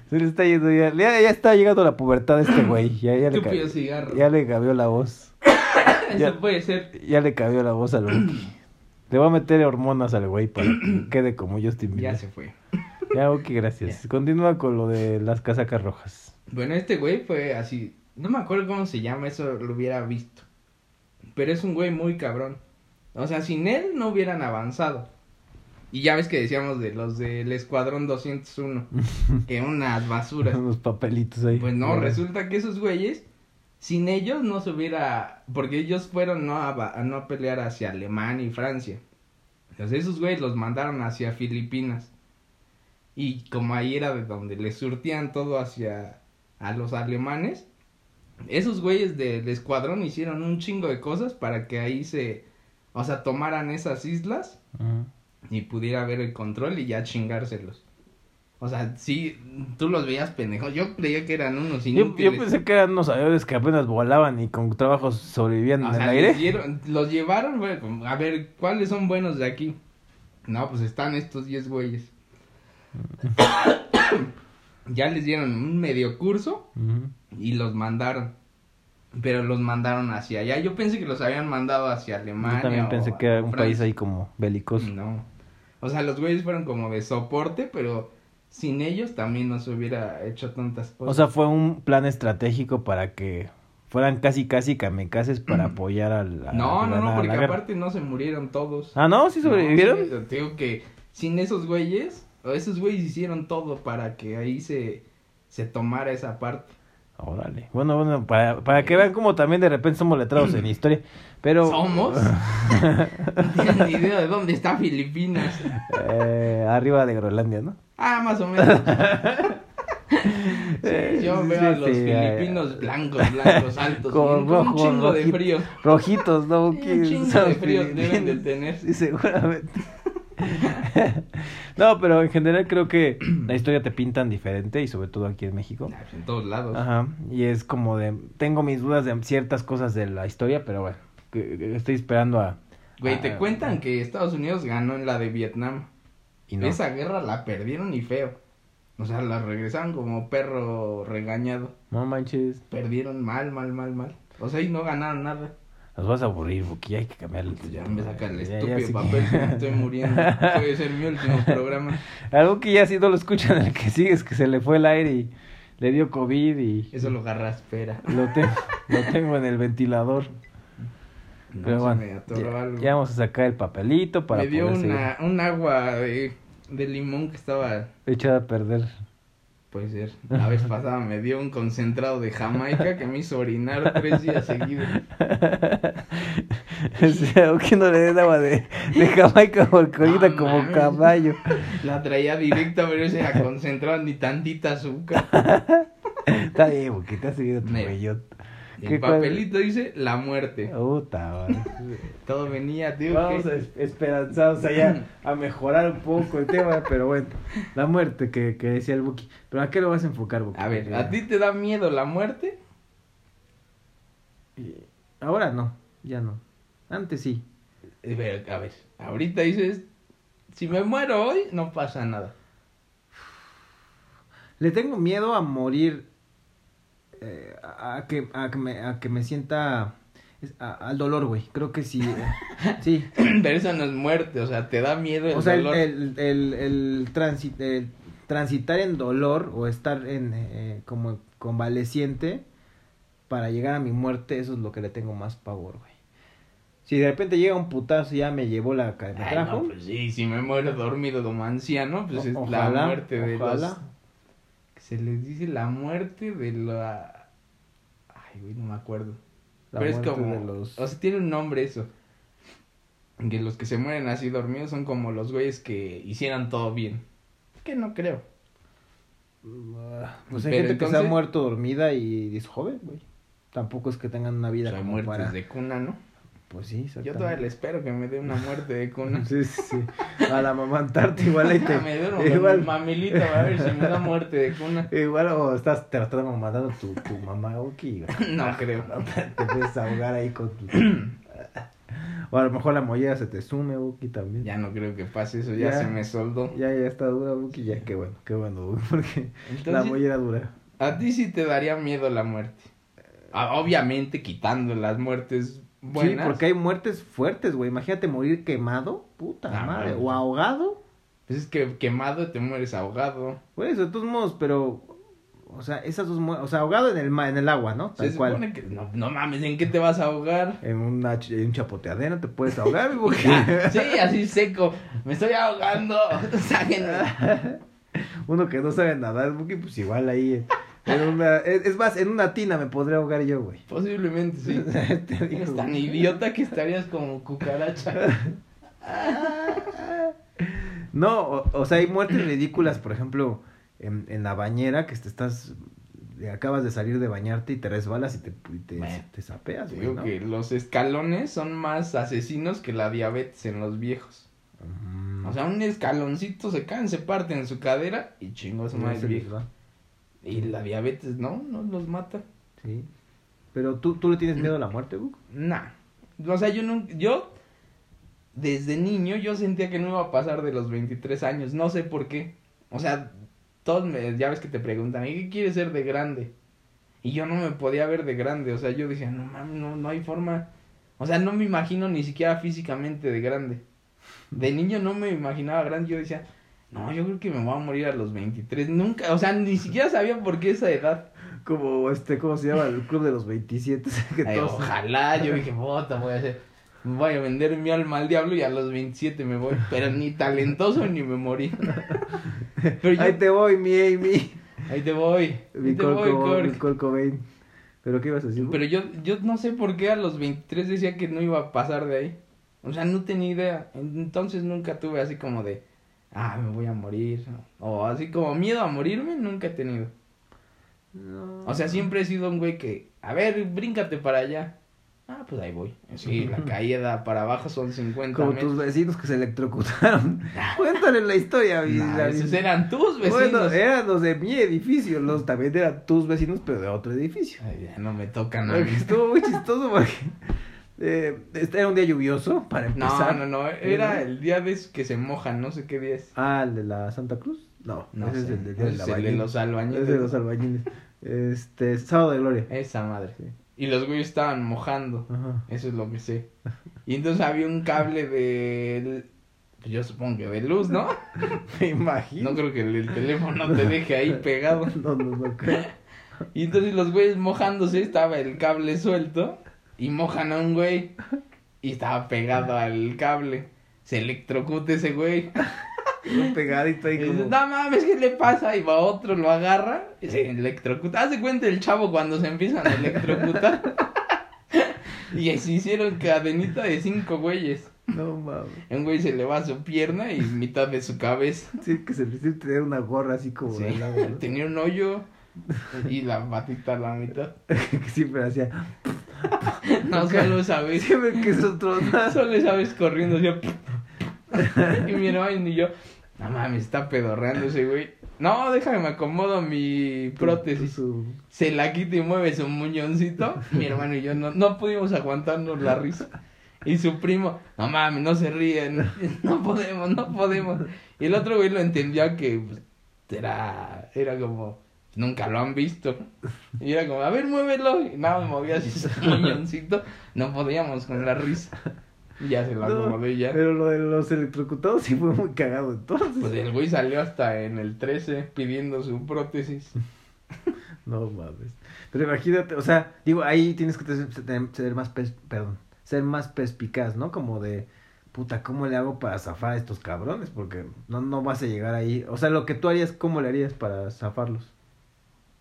S1: Se le está yendo ya. Ya, ya está llegando la pubertad de este güey. Ya, ya, le,
S2: Estúpido
S1: ca-
S2: cigarro.
S1: ya le cambió la voz.
S2: Eso
S1: ya.
S2: puede ser.
S1: Ya le cambió la voz al Buki. Le voy a meter hormonas al güey para que quede como Justin Bieber.
S2: Ya se fue.
S1: Ya, ok, gracias. Continúa con lo de las casacas rojas.
S2: Bueno, este güey fue así. No me acuerdo cómo se llama, eso lo hubiera visto. Pero es un güey muy cabrón. O sea, sin él no hubieran avanzado. Y ya ves que decíamos de los del Escuadrón 201. que unas basuras.
S1: Unos papelitos ahí.
S2: Pues no, resulta que esos güeyes, sin ellos no se hubiera, porque ellos fueron no a, a no pelear hacia Alemania y Francia. Entonces esos güeyes los mandaron hacia Filipinas. Y como ahí era de donde les surtían todo hacia a los alemanes, esos güeyes del escuadrón hicieron un chingo de cosas para que ahí se, o sea, tomaran esas islas y pudiera haber el control y ya chingárselos. O sea, sí, tú los veías pendejos. Yo creía que eran unos inútiles.
S1: yo pensé que eran unos aviones que apenas volaban y con trabajos sobrevivían
S2: O
S1: en
S2: sea,
S1: el aire.
S2: dieron- los llevaron, güey, a ver, ¿cuáles son buenos de aquí? No, pues están estos 10 güeyes. ya les dieron un medio curso y los mandaron. Pero los mandaron hacia allá. Yo pensé que los habían mandado hacia Alemania.
S1: Yo también pensé que era un
S2: Francia.
S1: país ahí como belicoso.
S2: No. O sea, los güeyes fueron como de soporte, pero sin ellos también no se hubiera hecho tantas cosas.
S1: O sea, fue un plan estratégico para que fueran casi casi kamikazes para apoyar al. a-
S2: no,
S1: a
S2: no, no,
S1: la
S2: porque aparte no se murieron todos.
S1: Ah, no, sí sobrevivieron.
S2: No, sí, te digo que sin esos güeyes, esos güeyes hicieron todo para que ahí se, se tomara esa parte.
S1: Órale. Bueno, bueno, para, para que vean cómo también de repente somos letrados en historia. Pero.
S2: ¿Somos? No tienen ni idea de dónde está Filipinas.
S1: Eh, arriba de Groenlandia, ¿no?
S2: Ah, más o menos. Sí, yo
S1: sí,
S2: veo a los
S1: sí,
S2: filipinos blancos, blancos, altos,
S1: Con rojo,
S2: un chingo de frío.
S1: Rojitos, ¿no?
S2: Sí,
S1: ¿Quién
S2: un chingo de frío deben de tener.
S1: Sí, seguramente. no, pero en general creo que la historia te pintan diferente y sobre todo aquí en México.
S2: Ah, pues En todos lados.
S1: Ajá, y es como de, tengo mis dudas de ciertas cosas de la historia, pero bueno, estoy esperando a...
S2: Güey, te
S1: a-
S2: cuentan que Estados Unidos ganó en la de Vietnam.
S1: Y no.
S2: Esa guerra la perdieron y feo. O sea, la regresaron como perro regañado.
S1: No manches,
S2: Perdieron mal, mal, mal, mal. O sea, y no ganaron nada.
S1: nos vas a aburrir porque ya hay que cambiar el...
S2: Pues ya me saca el
S1: Ya- ya
S2: estúpido
S1: sí
S2: papel
S1: que-
S2: me estoy muriendo. Puede ser mi último programa.
S1: Algo que ya si no lo escuchan, el que sigue es que se le fue el aire y le dio COVID y
S2: Eso lo garraspera.
S1: lo, tengo lo tengo en el ventilador.
S2: No,
S1: Pero
S2: se
S1: bueno,
S2: me atoró
S1: ya,
S2: algo.
S1: ya vamos a sacar el papelito para
S2: me dio
S1: poder
S2: una, un agua de de limón que estaba,
S1: Echada a perder.
S2: puede ser, la vez pasada me dio un concentrado de Jamaica que me hizo orinar tres días seguidos.
S1: o sea, que no le den agua de, de Jamaica porque ahorita como caballo.
S2: La traía directa, pero ese era concentrado, ni tantita azúcar.
S1: Está bien, porque te has subido tu
S2: Me-
S1: bellot.
S2: El
S1: ¿Qué cual-
S2: papelito dice la muerte.
S1: Puta, madre.
S2: Todo venía, tío.
S1: Vamos
S2: que-
S1: a es- esperanzados allá a mejorar un poco el tema, pero bueno, la muerte que, que decía el Buki. Pero ¿a qué lo vas a enfocar, Buki?
S2: A ver,
S1: Porque-
S2: ¿a ti te da miedo la muerte?
S1: Ahora no, ya no. Antes sí.
S2: Eh, pero, A ver, ahorita dices, si me muero hoy, no pasa nada.
S1: Le tengo miedo a morir, eh, a, a que, a, que me, a que me sienta a- al dolor, güey. Creo que sí. eh, sí.
S2: Pero eso no es muerte, o sea, te da miedo el
S1: O sea, el,
S2: dolor.
S1: el, el, el transi- el transitar en dolor o estar en eh, como convaleciente para llegar a mi muerte, eso es lo que le tengo más pavor, güey. Si de repente llega un putazo y ya me llevó la me
S2: Ay,
S1: trajo,
S2: no, pues sí, si me muero dormido como anciano, pues
S1: O-
S2: es
S1: ojalá,
S2: la muerte de
S1: ojalá.
S2: los... Se les dice la muerte de la... Ay, güey, no me acuerdo.
S1: la
S2: Pero es
S1: muerte
S2: como...
S1: de los...
S2: O sea, tiene un nombre eso. Que los que se mueren así dormidos son como los güeyes que hicieran todo bien. Que no creo.
S1: Ah, Pues hay
S2: Pero
S1: gente que se ha
S2: entonces-
S1: muerto dormida y es joven, güey. Tampoco es que tengan una vida
S2: O sea,
S1: como
S2: muertes
S1: para...
S2: de cuna, ¿no?
S1: Pues sí,
S2: Yo todavía le espero que me dé una muerte de cuna.
S1: Sí, sí, sí. A la mamantarte igual ahí te...
S2: me una
S1: igual,
S2: mamilita a ver si me da muerte de cuna.
S1: igual o estás tratando de mandando tu, tu mamá o qué, güey.
S2: No creo.
S1: Te puedes ahogar ahí con tu... o a lo mejor la mollera se te sume, Buki, también. Ya,
S2: Ya no creo que pase eso, ya,
S1: Ya.
S2: se me soldó.
S1: ya, está dura, Buki, ya, qué bueno, qué bueno, Buki, porque la mollera dura.
S2: a ti sí te daría miedo la muerte. Ah, Obviamente quitando las muertes buenas.
S1: Sí, porque hay muertes fuertes, güey. Imagínate morir quemado, puta
S2: Ah,
S1: madre, o ahogado.
S2: Pues es que quemado te mueres ahogado.
S1: Eso, de todos modos, pero... O sea, esas dos muertes... O sea, ahogado en el, ma- en el agua, ¿no? Tal
S2: Se
S1: cual.
S2: supone que no, no mames, ¿en qué te vas a ahogar?
S1: En, una, ch- en un chapoteadero te puedes ahogar.
S2: Ah, sí, así seco. Me estoy ahogando.
S1: Uno que no sabe nadar, Buki, pues igual ahí... En una, es, más, en una tina me podría ahogar yo, güey.
S2: Posiblemente sí.
S1: Te digo,
S2: Eres tan idiota que estarías como cucaracha.
S1: No, o, o sea, hay muertes ridículas, por ejemplo, en, en la bañera, que te estás, acabas de salir de bañarte y te resbalas y te, y te,
S2: Bueno,
S1: te sapeas, güey,
S2: Digo
S1: ¿no?
S2: que los escalones son más asesinos que la diabetes en los viejos.
S1: Mm,
S2: O sea, un escaloncito se caen, se parten en su cadera y más
S1: se les
S2: viejo. Y la diabetes no, no los mata.
S1: Sí. Pero tú, tú le tienes miedo a la muerte, Buki.
S2: Nah. O sea, yo nunca, yo desde niño yo sentía que no iba a pasar de los 23 años, no sé por qué. O sea, todos me, ya ves que te preguntan, ¿y qué quieres ser de grande? Y yo no me podía ver de grande, o sea, yo decía, no mames, no, no hay forma. O sea, no me imagino ni siquiera físicamente de grande. De niño no me imaginaba grande, yo decía, no, yo creo que me voy a morir a los 23. Nunca, o sea, ni siquiera sabía por qué esa edad.
S1: Como, este, ¿cómo se llama? El club de los 27. que
S2: Ay,
S1: todos-
S2: ojalá, yo dije, puta, voy a hacer, voy a vender mi alma al diablo y a los 27 me voy, pero ni talentoso ni me morí. Pero yo,
S1: Ahí te voy, mi Amy.
S2: ahí te voy,
S1: Mi
S2: ahí te voy,
S1: Cobain. ¿Pero qué ibas a decir?
S2: Pero yo, yo no sé por qué a los 23 decía que no iba a pasar de ahí. O sea, no tenía idea. Entonces nunca tuve así como de, ah, me voy a morir. O así como miedo a morirme, nunca he tenido.
S1: No.
S2: O sea, siempre he sido un güey que, a ver, bríncate para allá. Ah, pues ahí voy. Sí, la caída para abajo son 50
S1: Como
S2: metros.
S1: tus vecinos que se electrocutaron. Cuéntale la historia,
S2: Nah, esos eran tus vecinos.
S1: Bueno, eran los de mi edificio, los también eran tus vecinos, pero de otro edificio.
S2: Ay, ya no me tocan a mí.
S1: Estuvo muy chistoso porque eh, este era un día lluvioso, para
S2: No,
S1: empezar.
S2: no, no, era el día de que se mojan, no sé qué día es.
S1: Ah, el de la Santa Cruz. No,
S2: No
S1: ese
S2: sé,
S1: es el,
S2: de los albañiles.
S1: De los albañiles. Este, Sábado de Gloria.
S2: Esa madre.
S1: Sí.
S2: Y los güeyes estaban mojando.
S1: Ajá.
S2: Eso es lo que sé. Y entonces había un cable de... Yo supongo que de luz, ¿no?
S1: Me imagino.
S2: No creo que el, el teléfono te deje ahí pegado.
S1: No, no, no creo.
S2: Y entonces los güeyes mojándose, estaba el cable suelto. Y mojan a un güey. Y estaba pegado al cable. Se electrocuta ese güey.
S1: Pegadito ahí como...
S2: no mames, ¿qué le pasa? Y va otro, lo agarra y se electrocuta. Haz de cuenta el chavo cuando se empiezan a electrocutar. y se hicieron cadenita de cinco güeyes.
S1: No mames.
S2: Un güey se le va su pierna y mitad de su cabeza.
S1: Sí, que se le hicieron tener una gorra así como
S2: Sí,
S1: de lado, ¿no?
S2: Tenía un hoyo y la patita a la mitad.
S1: que siempre hacía...
S2: No solo sabes.
S1: Siempre que.
S2: Solo sabes corriendo así. y mi hermano y yo. No mames, está pedorreando ese güey. No, déjame, me acomodo mi prótesis.
S1: Su-
S2: Se la quita y mueve su muñoncito. Mi hermano y yo no, no pudimos aguantarnos la risa. Y su primo, no mames, no se ríen. No podemos, no podemos. Y el otro güey lo entendía que pues, era, era como, nunca lo han visto. Y era como, a ver, muévelo. Y nada, movía así su muñoncito. No podíamos con la risa. Y ya se lo
S1: No,
S2: acomodé ya.
S1: Pero lo de los electrocutados sí fue muy cagado entonces.
S2: Pues el güey salió hasta en el 13 pidiendo su prótesis.
S1: No mames. Pero imagínate, o sea, digo, ahí tienes que ser más, pers- perdón, ser más perspicaz, ¿no? Como de, puta, ¿cómo le hago para zafar a estos cabrones? Porque no, no vas a llegar ahí. O sea, lo que tú harías, ¿cómo le harías para zafarlos?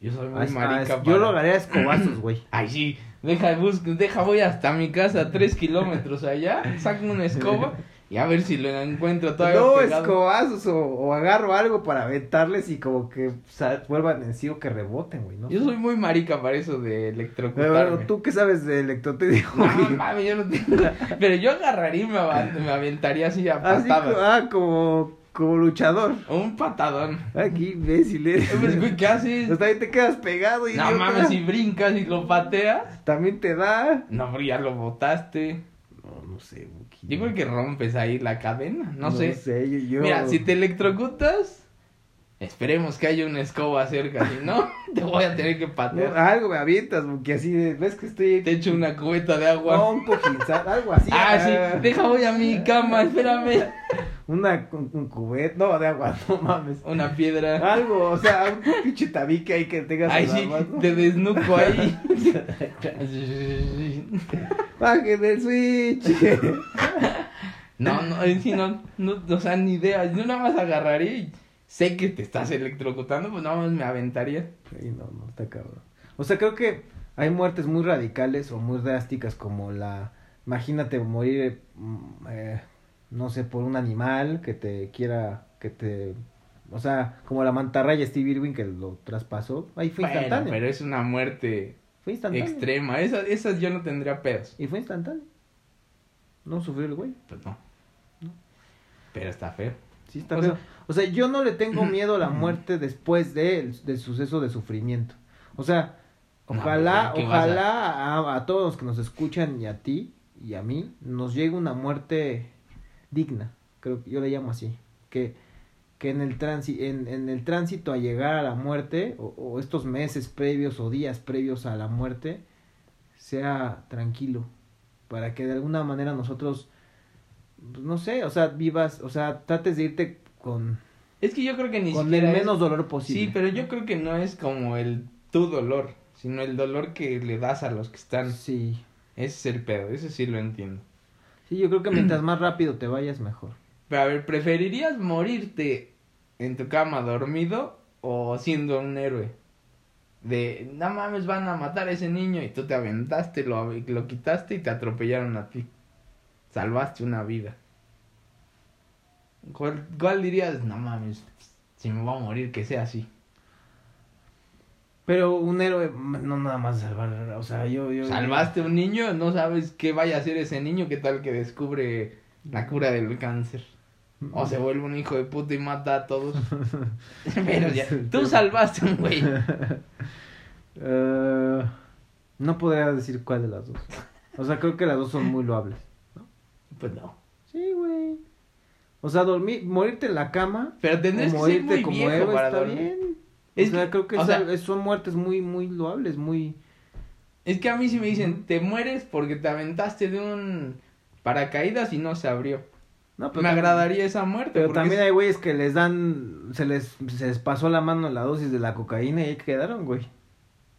S2: Yo soy muy marica.
S1: ah, Yo
S2: para-
S1: lo haría a escobazos, güey.
S2: Ay, sí, deja, bus- deja, voy hasta mi casa, tres kilómetros allá, saco una escoba y a ver si lo encuentro todavía
S1: No,
S2: pegado.
S1: escobazos o, o agarro algo para aventarles y como que sa- vuelvan en sí o que reboten, güey, ¿no?
S2: Yo soy muy marica para eso de
S1: Pero
S2: electrocutarme.
S1: tú qué sabes de electrotécnico.
S2: No, mames, yo no tengo... Pero yo agarraría y me, avan- me aventaría así a patadas.
S1: ah, como, como luchador.
S2: Un patadón.
S1: Aquí, imbécil, eres.
S2: Pues, güey, ¿Qué haces?
S1: Pues también te quedas pegado y
S2: No mames, si brincas y lo pateas.
S1: También te da.
S2: No, pero ya lo botaste.
S1: No, no sé, Buki.
S2: Yo creo que rompes ahí la cadena, no, sé.
S1: sé, yo, yo-
S2: Mira, si te electrocutas, esperemos que haya una escoba cerca, si no, te voy a tener que
S1: No,
S2: patear.
S1: algo me avientas, Buki, así ves que estoy...
S2: Te echo una cubeta de agua.
S1: No, un cojín, algo así.
S2: ah, sí, deja voy a mi cama, espérame.
S1: Una, un, un cubet, no, de agua, no mames.
S2: Una piedra.
S1: Algo, o sea, un pinche tabique ahí que tengas
S2: Ay, sí, te desnuco ahí.
S1: Bajen el switch.
S2: No, no, en sí no, no, o sea, ni idea. Yo nada más agarraría y sé que te estás electrocutando, pues nada más me aventaría.
S1: Ay, no, no, está cabrón. O sea, creo que hay muertes muy radicales o muy drásticas como la... Imagínate morir, eh, no sé, por un animal que te quiera, que te... O sea, como la mantarraya Steve Irwin que lo traspasó. Ahí fue
S2: Bueno,
S1: instantáneo.
S2: pero es una muerte
S1: Fue instantáneo.
S2: extrema. Esas, esas yo no tendría pedos.
S1: Y fue instantáneo. No sufrió el güey.
S2: Pues no. Pero está feo.
S1: Sí, está
S2: O
S1: feo.
S2: sea-
S1: o sea, yo no le tengo miedo a la muerte después de, del suceso de sufrimiento. O sea,
S2: No,
S1: ojalá,
S2: pues, ¿qué vas a-
S1: ojalá a, a todos los que nos escuchan y a ti y a mí nos llegue una muerte digna. Creo que yo le llamo así. Que, que en, el tránsito, en, en el tránsito a llegar a la muerte, o, o estos meses previos o días previos a la muerte, sea tranquilo. Para que de alguna manera nosotros pues, no sé, o sea, vivas, o sea, trates de irte con,
S2: Es que yo creo que ni
S1: con el
S2: es-
S1: menos dolor posible.
S2: Sí, pero yo creo que no es como el tu dolor, sino el dolor que le das a los que están.
S1: Sí,
S2: Ese es el pedo, ese sí lo entiendo.
S1: Sí, yo creo que mientras más rápido te vayas, mejor.
S2: Pero a ver, ¿preferirías morirte en tu cama dormido o siendo un héroe? De, no mames, van a matar a ese niño y tú te aventaste, lo, lo quitaste y te atropellaron a ti. Salvaste una vida. ¿Cuál, cuál dirías? No mames, si me voy a morir, que sea así.
S1: Pero un héroe, no nada más salvar, o sea, yo, yo...
S2: Salvaste un niño, no sabes qué vaya a hacer ese niño, qué tal que descubre la cura del cáncer. O se vuelve un hijo de puta y mata a todos. Pero ya, tú salvaste un güey.
S1: Eh, no podría decir cuál de las dos. O sea, creo que las dos son muy loables.
S2: Pues no.
S1: Sí, güey. O sea, dormir, morirte en la cama
S2: Pero tendrías que ser
S1: morirte
S2: muy
S1: como
S2: viejo
S1: héroe
S2: para
S1: está
S2: dormir.
S1: bien.
S2: Es
S1: o sea,
S2: que-
S1: creo que
S2: o sea-
S1: al- son muertes muy, muy loables, muy...
S2: Es que a mí sí me dicen, te mueres porque te aventaste de un paracaídas y no se abrió.
S1: No,
S2: Me
S1: también-
S2: agradaría esa muerte.
S1: Pero también
S2: es-
S1: hay güeyes que les dan, se les, se les pasó la mano la dosis de la cocaína y ahí quedaron, güey.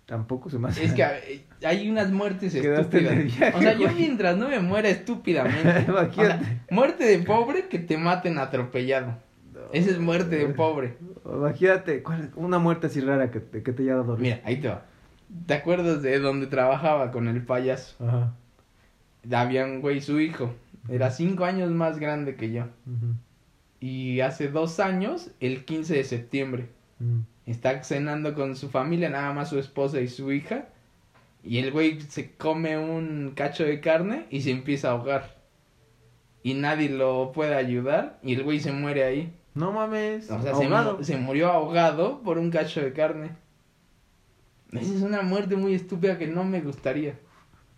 S1: Tampoco se me hace.
S2: Es que eh, hay unas muertes estúpidas.
S1: viaje,
S2: o sea, yo
S1: güey.
S2: mientras no me muera estúpidamente. o sea, muerte de pobre que te maten atropellado. Esa es muerte de pobre.
S1: Imagínate, ¿cuál- una muerte así rara que te, que te haya dado.
S2: Mira, ahí te va. ¿Te acuerdas de donde trabajaba con el payaso?
S1: Ajá.
S2: Había un güey, su hijo. Era cinco años más grande que yo. Y hace dos años, el 15 de septiembre, está cenando con su familia, nada más su esposa y su hija. Y el güey se come un cacho de carne y se empieza a ahogar. Y nadie lo puede ayudar y el güey se muere ahí.
S1: No mames.
S2: O sea, se,
S1: ahogado.
S2: mu- se murió ahogado por un cacho de carne. Esa es una muerte muy estúpida que no me gustaría.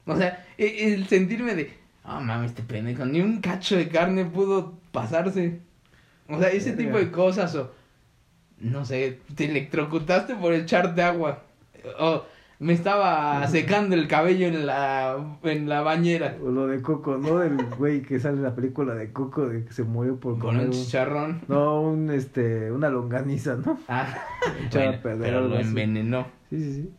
S2: O sea, e- el sentirme de, ah, mames, este pendejo, ni un cacho de carne pudo pasarse. O sea, ese tipo de cosas, o, no sé, te electrocutaste por echarte agua. O me estaba secando el cabello en la, en la bañera
S1: O lo de Coco, ¿no? El güey que sale en la película de Coco de que se murió por
S2: con
S1: comer
S2: un
S1: un...
S2: chicharrón.
S1: No, un, este, una longaniza, ¿no?
S2: Ah, bueno, pero lo
S1: así.
S2: envenenó.
S1: Sí, sí, sí.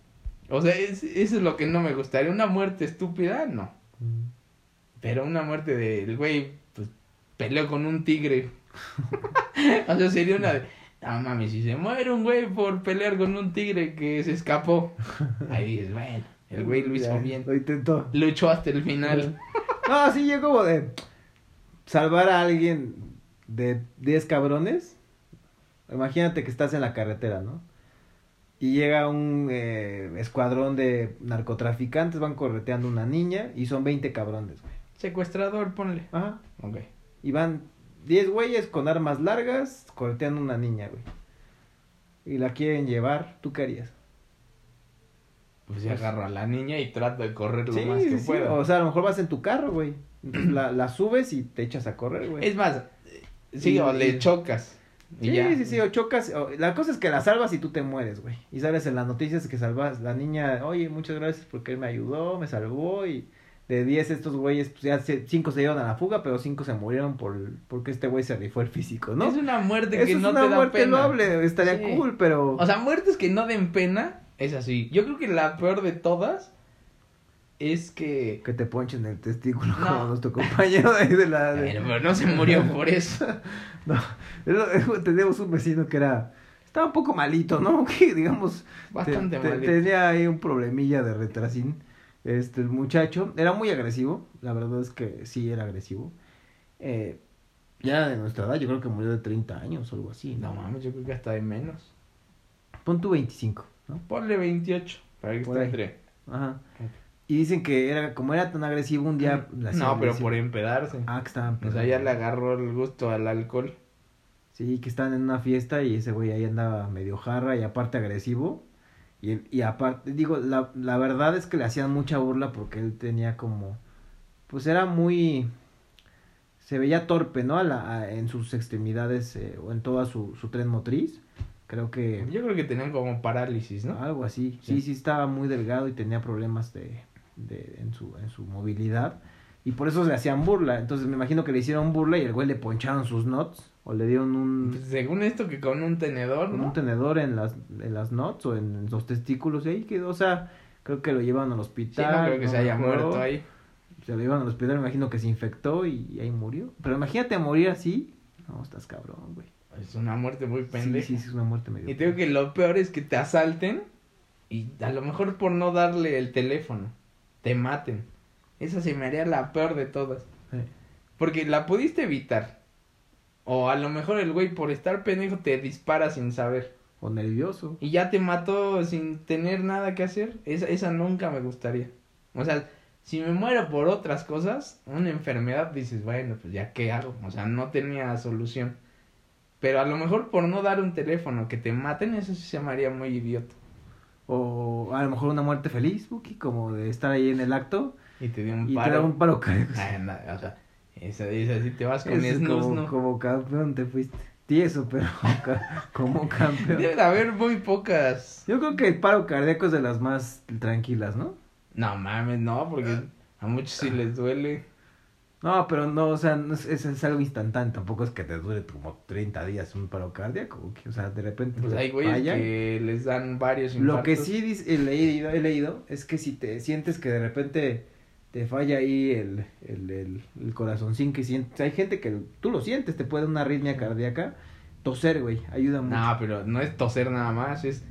S2: O sea, es- eso es lo que no me gustaría. Una muerte estúpida, no.
S1: Mm.
S2: Pero una muerte del güey, pues, peleó con un tigre. o sea, sería una de, ah, mami, si se muere un güey por pelear con un tigre que se escapó. Ahí dices, bueno, el güey lo hizo
S1: Ya,
S2: bien.
S1: Lo intentó.
S2: Luchó hasta el final.
S1: No, sí, yo como de salvar a alguien de 10 cabrones. Imagínate que estás en la carretera, ¿no? Y llega un eh, escuadrón de narcotraficantes, van correteando una niña y son 20 cabrones, güey.
S2: Secuestrador, ponle.
S1: Ajá.
S2: Ok.
S1: Y van 10 güeyes con armas largas correteando una niña, güey. Y la quieren llevar, ¿tú qué harías?
S2: Pues ya agarro a la niña y trato de correr lo
S1: Sí,
S2: más que
S1: sí,
S2: pueda.
S1: O sea, a lo mejor vas en tu carro, güey. La, la subes y te echas a correr, güey.
S2: Es más, sí,
S1: Y-
S2: o le chocas.
S1: Sí,
S2: ya.
S1: sí, sí, o chocas. o- la cosa es que la salvas y tú te mueres, güey. Y sales en las noticias que salvas. La niña, oye, muchas gracias porque él me ayudó, me salvó. Y de 10 estos güeyes, pues ya 5 se dieron a la fuga, pero 5 se murieron por porque este güey se rifó el físico, ¿no?
S2: Es una muerte
S1: Eso
S2: que
S1: es
S2: no
S1: una
S2: te da
S1: muerte
S2: pena.
S1: noble, estaría
S2: Sí.
S1: cool, pero.
S2: O sea, muertes que no den pena, es así. Yo creo que la peor de todas es que...
S1: que te ponchen el testículo
S2: No.
S1: como nuestro compañero de, ahí de la. de-
S2: Bueno, pero no se murió por eso.
S1: No, teníamos un vecino que era. Estaba un poco malito, ¿no? Que digamos.
S2: Bastante
S1: te- te-
S2: malito.
S1: Tenía ahí un problemilla de retrasín. Este, el muchacho era muy agresivo. La verdad es que sí era agresivo. Eh, ya de nuestra edad, yo creo que murió de 30 años o algo así.
S2: No mames, yo creo que hasta de menos.
S1: Pon tu 25, ¿no?
S2: Ponle 28, para que esté entre...
S1: Ajá. Y dicen que era como era tan agresivo un día. la
S2: No, pero
S1: agresivo.
S2: por empedarse.
S1: Ah, que estaban.
S2: O sea, ya le agarró el gusto al alcohol.
S1: Sí, que estaban en una fiesta y ese güey ahí andaba medio jarra y aparte agresivo. Y, y aparte, digo, la, la verdad es que le hacían mucha burla porque él tenía como, pues era muy, se veía torpe, ¿no? A la, a- en sus extremidades eh, o en toda su, su tren motriz. Creo que
S2: Yo creo que tenían como parálisis, ¿no?
S1: algo así. Sí.
S2: Sí.
S1: sí, estaba muy delgado y tenía problemas de, de, en, su, en su movilidad. Y por eso le hacían burla. Entonces me imagino que le hicieron burla y el güey le poncharon sus nuts o le dieron un...
S2: Pues, según esto que con un tenedor,
S1: con
S2: ¿no?
S1: un tenedor en las, en las nuts o en los testículos y ahí quedó, o sea, creo que lo llevan al
S2: Sí,
S1: hospital.
S2: no creo que
S1: no
S2: se haya muerto ahí.
S1: Se lo llevan al hospital, me imagino que se infectó y, ahí murió. Pero imagínate morir así, no, estás cabrón, güey.
S2: Es una muerte muy
S1: Sí,
S2: pendeja.
S1: sí, sí, es una muerte medio.
S2: Y te digo que lo peor es que te asalten y a lo mejor por no darle el teléfono, te maten. Esa se me haría la peor de todas.
S1: Sí.
S2: Porque la pudiste evitar. O a lo mejor el güey por estar pendejo te dispara sin saber.
S1: O nervioso.
S2: Y ya te mató sin tener nada que hacer. Esa, esa nunca me gustaría. O sea, si me muero por otras cosas, una enfermedad, dices, bueno, pues ya qué hago. O sea, no tenía solución. Pero a lo mejor por no dar un teléfono que te maten, eso sí se me haría muy idiota.
S1: O a lo mejor una muerte feliz, Buki, como de estar ahí en el acto
S2: Y te dio un
S1: y te da un paro cardíaco.
S2: Ay, anda, o sea, esa, esa sí te vas con snus,
S1: como,
S2: ¿no?
S1: como campeón te fuiste. Tieso, pero como campeón.
S2: Debe de haber muy pocas.
S1: Yo creo que el paro cardíaco es de las más tranquilas, ¿no?
S2: No mames, no, porque a muchos sí les duele.
S1: No, pero no, o sea, no es, es, es algo instantáneo, tampoco es que te dure como 30 días un paro cardíaco, o sea, de repente
S2: Pues hay güeyes que les dan varios
S1: Lo que
S2: infartos.
S1: sí dice- he leído, he leído es que si te sientes que de repente te falla ahí el, el, el, el corazoncín que sientes, hay gente que tú lo sientes, te puede dar una arritmia cardíaca Toser, güey, ayuda mucho.
S2: No, pero no es toser nada más, es...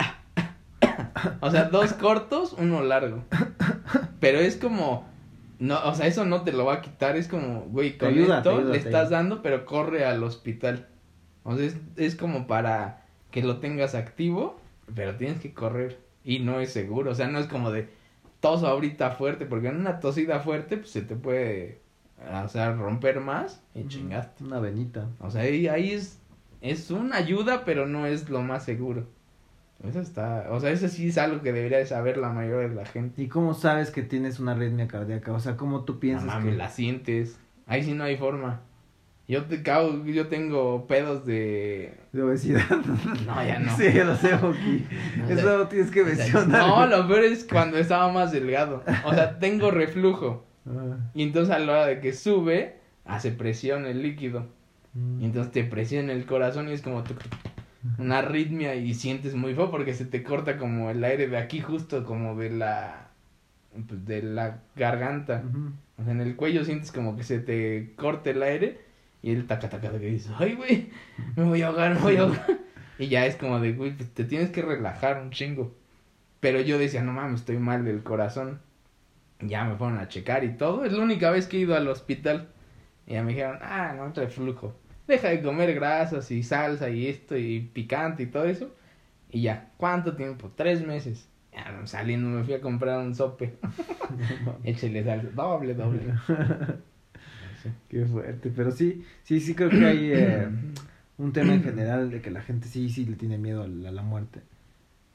S2: o sea, dos cortos, uno largo. Pero es como... No, o sea, eso no te lo va a quitar, es como, güey, con
S1: ayuda,
S2: esto
S1: ayuda,
S2: le estás dando, pero corre al hospital. O sea, es, es como para que lo tengas activo, pero tienes que correr. Y no es seguro, o sea, no es como de tos ahorita fuerte, porque en una tosida fuerte, pues se te puede, o sea, romper más y chingaste.
S1: Una venita.
S2: O sea, ahí, ahí es, es una ayuda, pero no es lo más seguro. Eso está, o sea, eso sí es algo que debería de saber la mayoría de la gente.
S1: ¿Y cómo sabes que tienes una arritmia cardíaca? O sea, ¿cómo tú piensas
S2: mames,
S1: que...
S2: la sientes. Ahí sí no hay forma. Yo te yo tengo pedos de...
S1: de obesidad?
S2: No, ya no.
S1: Sí, ya lo sé, Joaquín.
S2: No,
S1: Eso lo tienes que mencionar.
S2: No, lo peor es cuando estaba más delgado. O sea, tengo reflujo.
S1: Ah,
S2: Y entonces a la hora de que sube, hace presión el líquido.
S1: mm.
S2: Y entonces te presiona el corazón y es como una arritmia y sientes muy feo porque se te corta como el aire de aquí justo como de la pues, de la garganta. O sea, en el cuello sientes como que se te corta el aire y el taca taca taca que dices, "Ay, güey, me voy a ahogar, me voy a ahogar." Y ya es como de, "Güey, pues, te tienes que relajar un chingo." Pero yo decía, "No mames, estoy mal del corazón." Ya me fueron a checar y todo. Es la única vez que he ido al hospital. Y ya me dijeron, ah, no, reflujo. Deja de comer grasas y salsa y esto y picante y todo eso. Y ya, ¿cuánto tiempo? Tres meses. Ya, saliendo me fui a comprar un sope. Échale salsa, doble, doble. Sí.
S1: Qué fuerte, pero sí, sí, sí creo que hay eh, un tema en general de que la gente sí, sí le tiene miedo a la, a la muerte.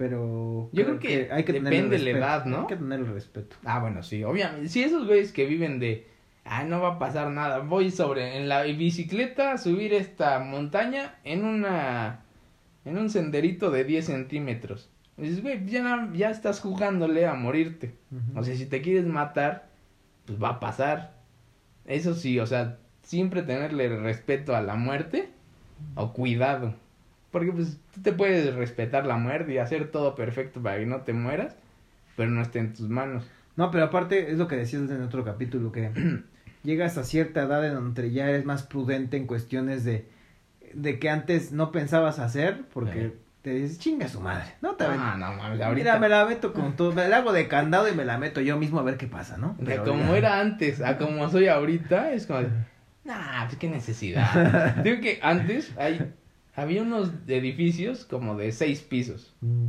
S1: Pero
S2: Yo creo que
S1: tenerle
S2: depende la
S1: respeto,
S2: edad, ¿no?
S1: Hay que tener respeto.
S2: Ah, bueno, sí, obviamente. Si esos güeyes que viven de, ah, no va a pasar nada, voy sobre, en la bicicleta a subir esta montaña en una, en un senderito de 10 centímetros. Y dices, güey, ya, ya estás jugándole a morirte. O sea, si te quieres matar, pues va a pasar. Eso sí, o sea, siempre tenerle respeto a la muerte o cuidado. Porque pues tú te puedes respetar la muerte y hacer todo perfecto para que no te mueras, pero no esté en tus manos.
S1: No, pero aparte es lo que decías en otro capítulo, que llegas a cierta edad en donde ya eres más prudente en cuestiones de, de que antes no pensabas hacer, porque
S2: Sí.
S1: Te dices, chinga su madre, no te
S2: Ah, no mames, ahorita.
S1: Mira, me la meto con todo, me la hago de candado y me la meto yo mismo a ver qué pasa, ¿no?
S2: Sea,
S1: Pero
S2: como era antes, a como soy ahorita, es como, de, nah, pues qué necesidad. Digo que antes hay, había unos edificios como de seis pisos
S1: Mm,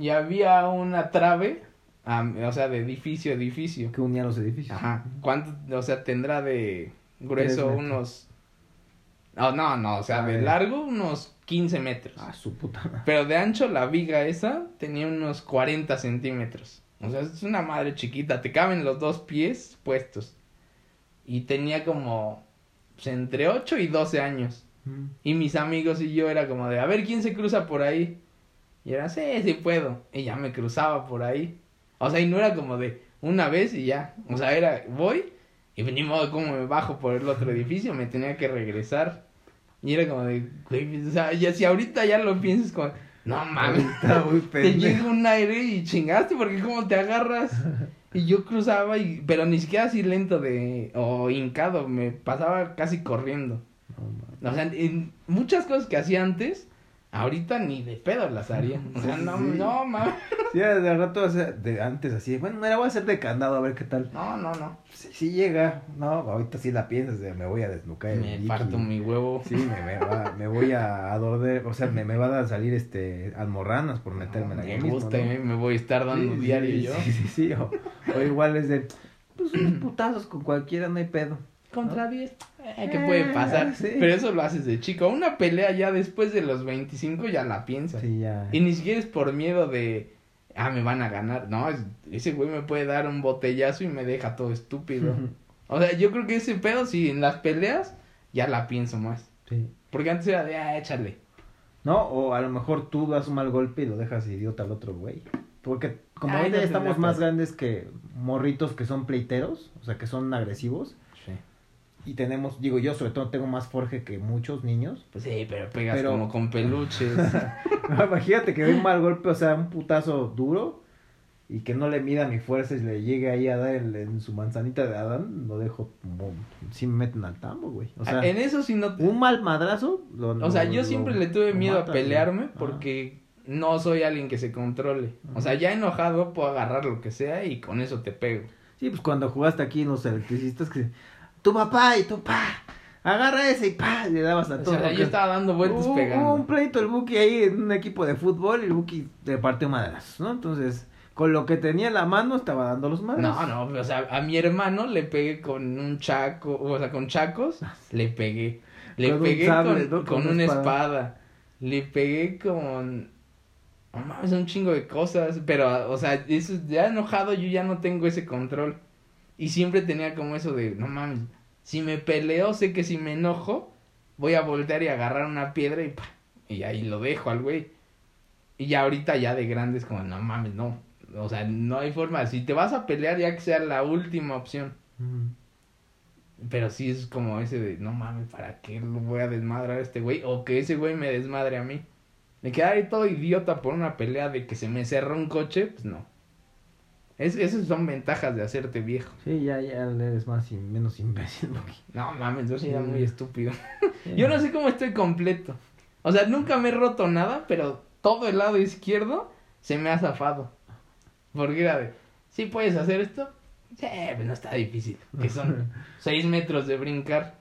S2: y había una trave, am, o sea, de edificio a edificio.
S1: Que unía los edificios.
S2: Ajá. ¿Cuánto, o sea, tendrá de grueso
S1: Tres metros.
S2: unos... No, no, no, o sea,
S1: A
S2: de
S1: ver.
S2: largo unos 15 metros.
S1: Ah, su puta madre.
S2: Pero de ancho la viga esa tenía unos 40 centímetros. O sea, es una madre chiquita. Te caben los dos pies puestos. Y tenía como pues, entre 8 y 12 años.
S1: Mm.
S2: Y mis amigos y yo era como de, a ver quién se cruza por ahí. Y era, sí, sí puedo. Y ya me cruzaba por ahí. O sea, y no era como de una vez y ya. O sea, era, voy y ni modo como me bajo por el otro edificio, me tenía que regresar. Y era como de, güey, o sea, ya, si ahorita ya lo piensas como, no mames,
S1: Está muy
S2: te llega un aire y chingaste porque como te agarras. Y yo cruzaba, y, pero ni siquiera así lento de, o hincado, me pasaba casi corriendo.
S1: No.
S2: O sea, en muchas cosas que hacía antes, ahorita ni de pedo las haría. O sea, no,
S1: sí.
S2: no, mames.
S1: Sí, de rato, de antes así, bueno, me la voy a hacer de candado a ver qué tal.
S2: No, no, no.
S1: Sí, sí llega, no, ahorita sí la piensas de me voy a desnucar el
S2: Me
S1: líquido.
S2: parto mi huevo.
S1: Sí, me, me, va, me voy a adorder, o sea, me, me van a salir este almorranas por metérmela
S2: me
S1: yo mismo,
S2: gusta
S1: ¿no?
S2: y me voy a estar dando
S1: Sí,
S2: diario yo.
S1: Sí, sí, sí, o, o igual es de, pues unos putazos con cualquiera, no hay pedo.
S2: Contra 10. Eh, ¿Qué puede pasar?
S1: sí.
S2: Pero eso lo haces de chico. Una pelea ya después de los 25 ya la piensas.
S1: Sí, ya.
S2: Y ni siquiera es por miedo de, ah, me van a ganar. No, es- ese güey me puede dar un botellazo y me deja todo estúpido. O sea, yo creo que ese pedo, sí, en las peleas, ya la pienso más.
S1: Sí.
S2: Porque antes era de, ah, échale.
S1: No, o a lo mejor tú das un mal golpe y lo dejas idiota al otro güey. Porque como ahorita
S2: no
S1: estamos más grandes que morritos que son pleiteros, o sea, que son agresivos. Y tenemos, digo yo, sobre todo tengo más forje que muchos niños.
S2: Pues sí, pero pegas
S1: Pero-
S2: como con peluches.
S1: Imagínate que doy un mal golpe, o sea, un putazo duro. y que no le mida mi fuerza y le llegue ahí a dar en, en su manzanita de Adán, lo dejo como, sí me meten al tambo, güey. O sea,
S2: en eso sí no...
S1: un mal madrazo. Lo,
S2: O sea, yo
S1: lo-
S2: siempre le tuve miedo
S1: mata,
S2: a pelearme porque no soy alguien que se controle. O sea, ya enojado puedo agarrar lo que sea y con eso te pego.
S1: Sí, pues cuando jugaste aquí en los electricistas que tu papá y tu pa, agarra ese y pa, le dabas a
S2: O
S1: todo.
S2: sea, yo estaba dando vueltas
S1: hubo
S2: pegando.
S1: un pleito el Buki ahí en un equipo de fútbol y el Buki le partió madrazos, ¿no? Entonces, con lo que tenía en la mano estaba dando los madrazos.
S2: No, no, o sea, a mi hermano le pegué con un chaco, o sea, con chacos, le pegué. Le
S1: Con un
S2: pegué
S1: sable,
S2: con,
S1: ¿no?
S2: con
S1: Con
S2: una espada.
S1: espada.
S2: Le pegué con... No mames, un chingo de cosas, pero, o sea, eso, ya enojado yo ya no tengo ese control. Y siempre tenía como eso de, no mames, si me peleo, sé que si me enojo, voy a voltear y agarrar una piedra y pa, y ahí lo dejo al güey. Y ya ahorita ya de grande es como, no mames, no. O sea, no hay forma. Si te vas a pelear, ya que sea la última opción. Pero sí es como ese de, no mames, ¿para qué lo voy a desmadrar a este güey? O que ese güey me desmadre a mí. Me quedar ahí todo idiota por una pelea de que se me cerró un coche, pues no. Es, esas son ventajas de hacerte viejo.
S1: Sí, ya, ya eres más y menos imbécil, Buki.
S2: No mames, yo era
S1: Sí.
S2: muy estúpido. Yo no sé cómo estoy completo. O sea, nunca me he roto nada, pero todo el lado izquierdo se me ha zafado. Porque era de, ¿sí puedes hacer esto? Sí, pues no está difícil. Que son seis metros de brincar.